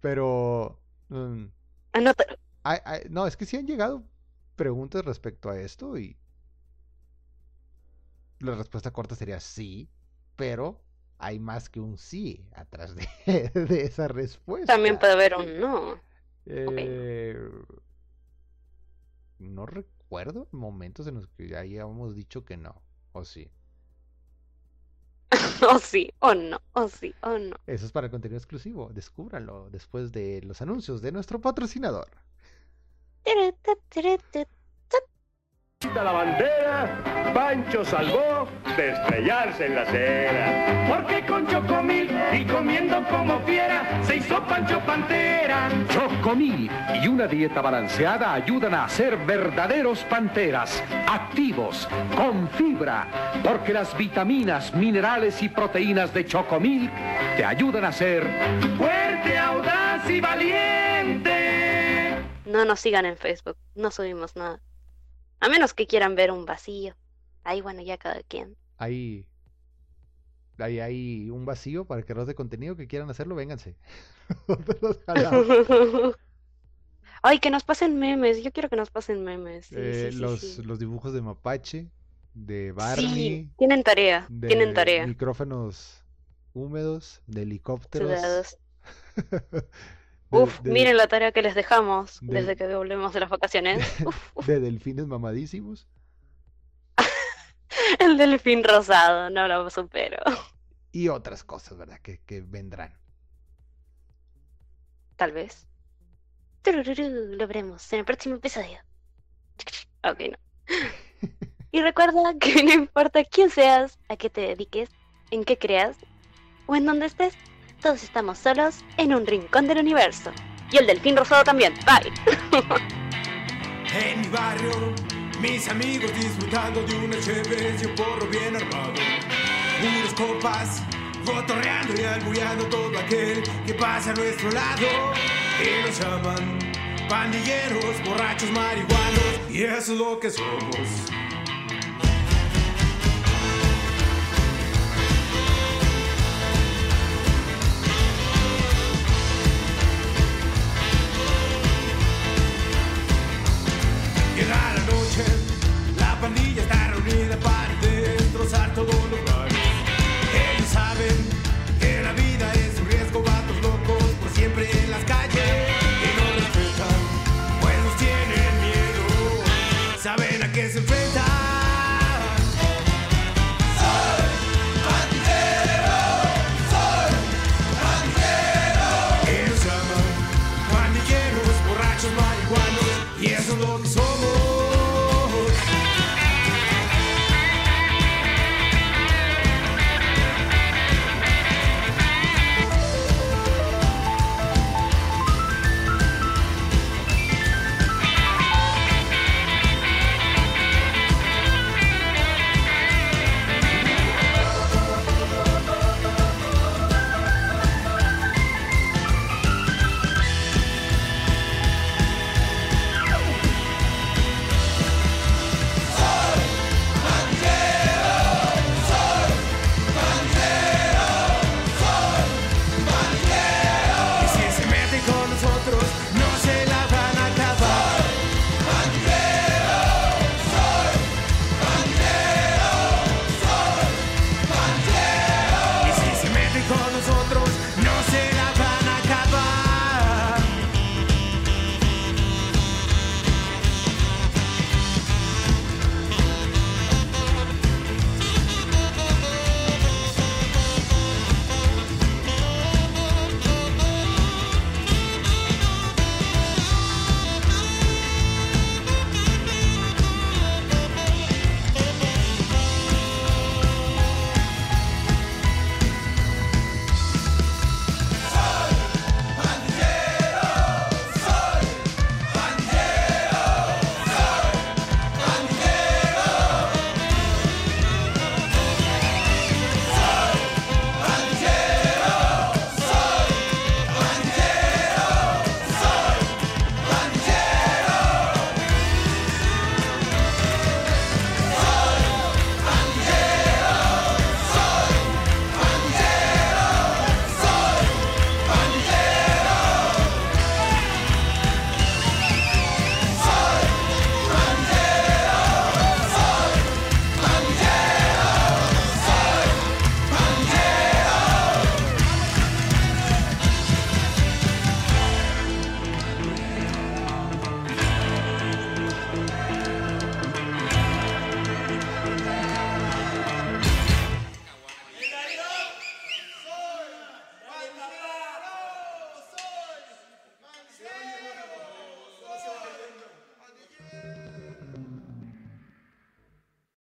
Speaker 2: Pero... mm,
Speaker 1: Anótalo.
Speaker 2: no, es que sí han llegado preguntas respecto a esto y la respuesta corta sería sí, pero hay más que un sí atrás de, de esa respuesta.
Speaker 1: También puede haber un no.
Speaker 2: Eh, no recuerdo momentos en los que ya hayamos dicho que no, o sí.
Speaker 1: oh sí, o no, oh sí, o no.
Speaker 2: Eso es para el contenido exclusivo. Descúbranlo después de los anuncios de nuestro patrocinador.
Speaker 5: La bandera, Pancho salvó de estrellarse en la acera. Porque con Chocomil y comiendo como fiera, se hizo Pancho Pantera.
Speaker 6: Chocomil y una dieta balanceada ayudan a ser verdaderos panteras, activos, con fibra, porque las vitaminas, minerales y proteínas de Chocomil te ayudan a ser
Speaker 5: Fuerte, audaz y valiente.
Speaker 1: No nos sigan en Facebook, no subimos nada. A menos que quieran ver un vacío. Ahí bueno, ya cada quien.
Speaker 2: Hay, hay, hay un vacío para creadores de contenido que quieran hacerlo, vénganse.
Speaker 1: Ay, que nos pasen memes. Yo quiero que nos pasen memes. Sí,
Speaker 2: Eh,
Speaker 1: sí,
Speaker 2: los,
Speaker 1: sí.
Speaker 2: los dibujos de Mapache, de
Speaker 1: Sí,
Speaker 2: Barney,
Speaker 1: tienen tarea,
Speaker 2: de
Speaker 1: tienen tarea.
Speaker 2: micrófonos húmedos, de helicópteros. De-
Speaker 1: Uf,
Speaker 2: de-
Speaker 1: miren la tarea que les dejamos
Speaker 2: de-
Speaker 1: desde que volvemos de las vacaciones. Uf, uf.
Speaker 2: de delfines mamadísimos.
Speaker 1: El delfín rosado, no lo supero.
Speaker 2: y otras cosas, ¿verdad? Que, que vendrán.
Speaker 1: Tal vez. Tururú, lo veremos en el próximo episodio. Ok, no. Y recuerda que no importa quién seas, a qué te dediques, en qué creas o en dónde estés, todos estamos solos en un rincón del universo. Y el delfín rosado también. Bye.
Speaker 7: En mi barrio, mis amigos disfrutando de una chévere y un porro bien armado. Unas copas, cotorreando y albureando todo aquel que pasa a nuestro lado. Y nos llaman pandilleros, borrachos, marihuanos, y eso es lo que somos.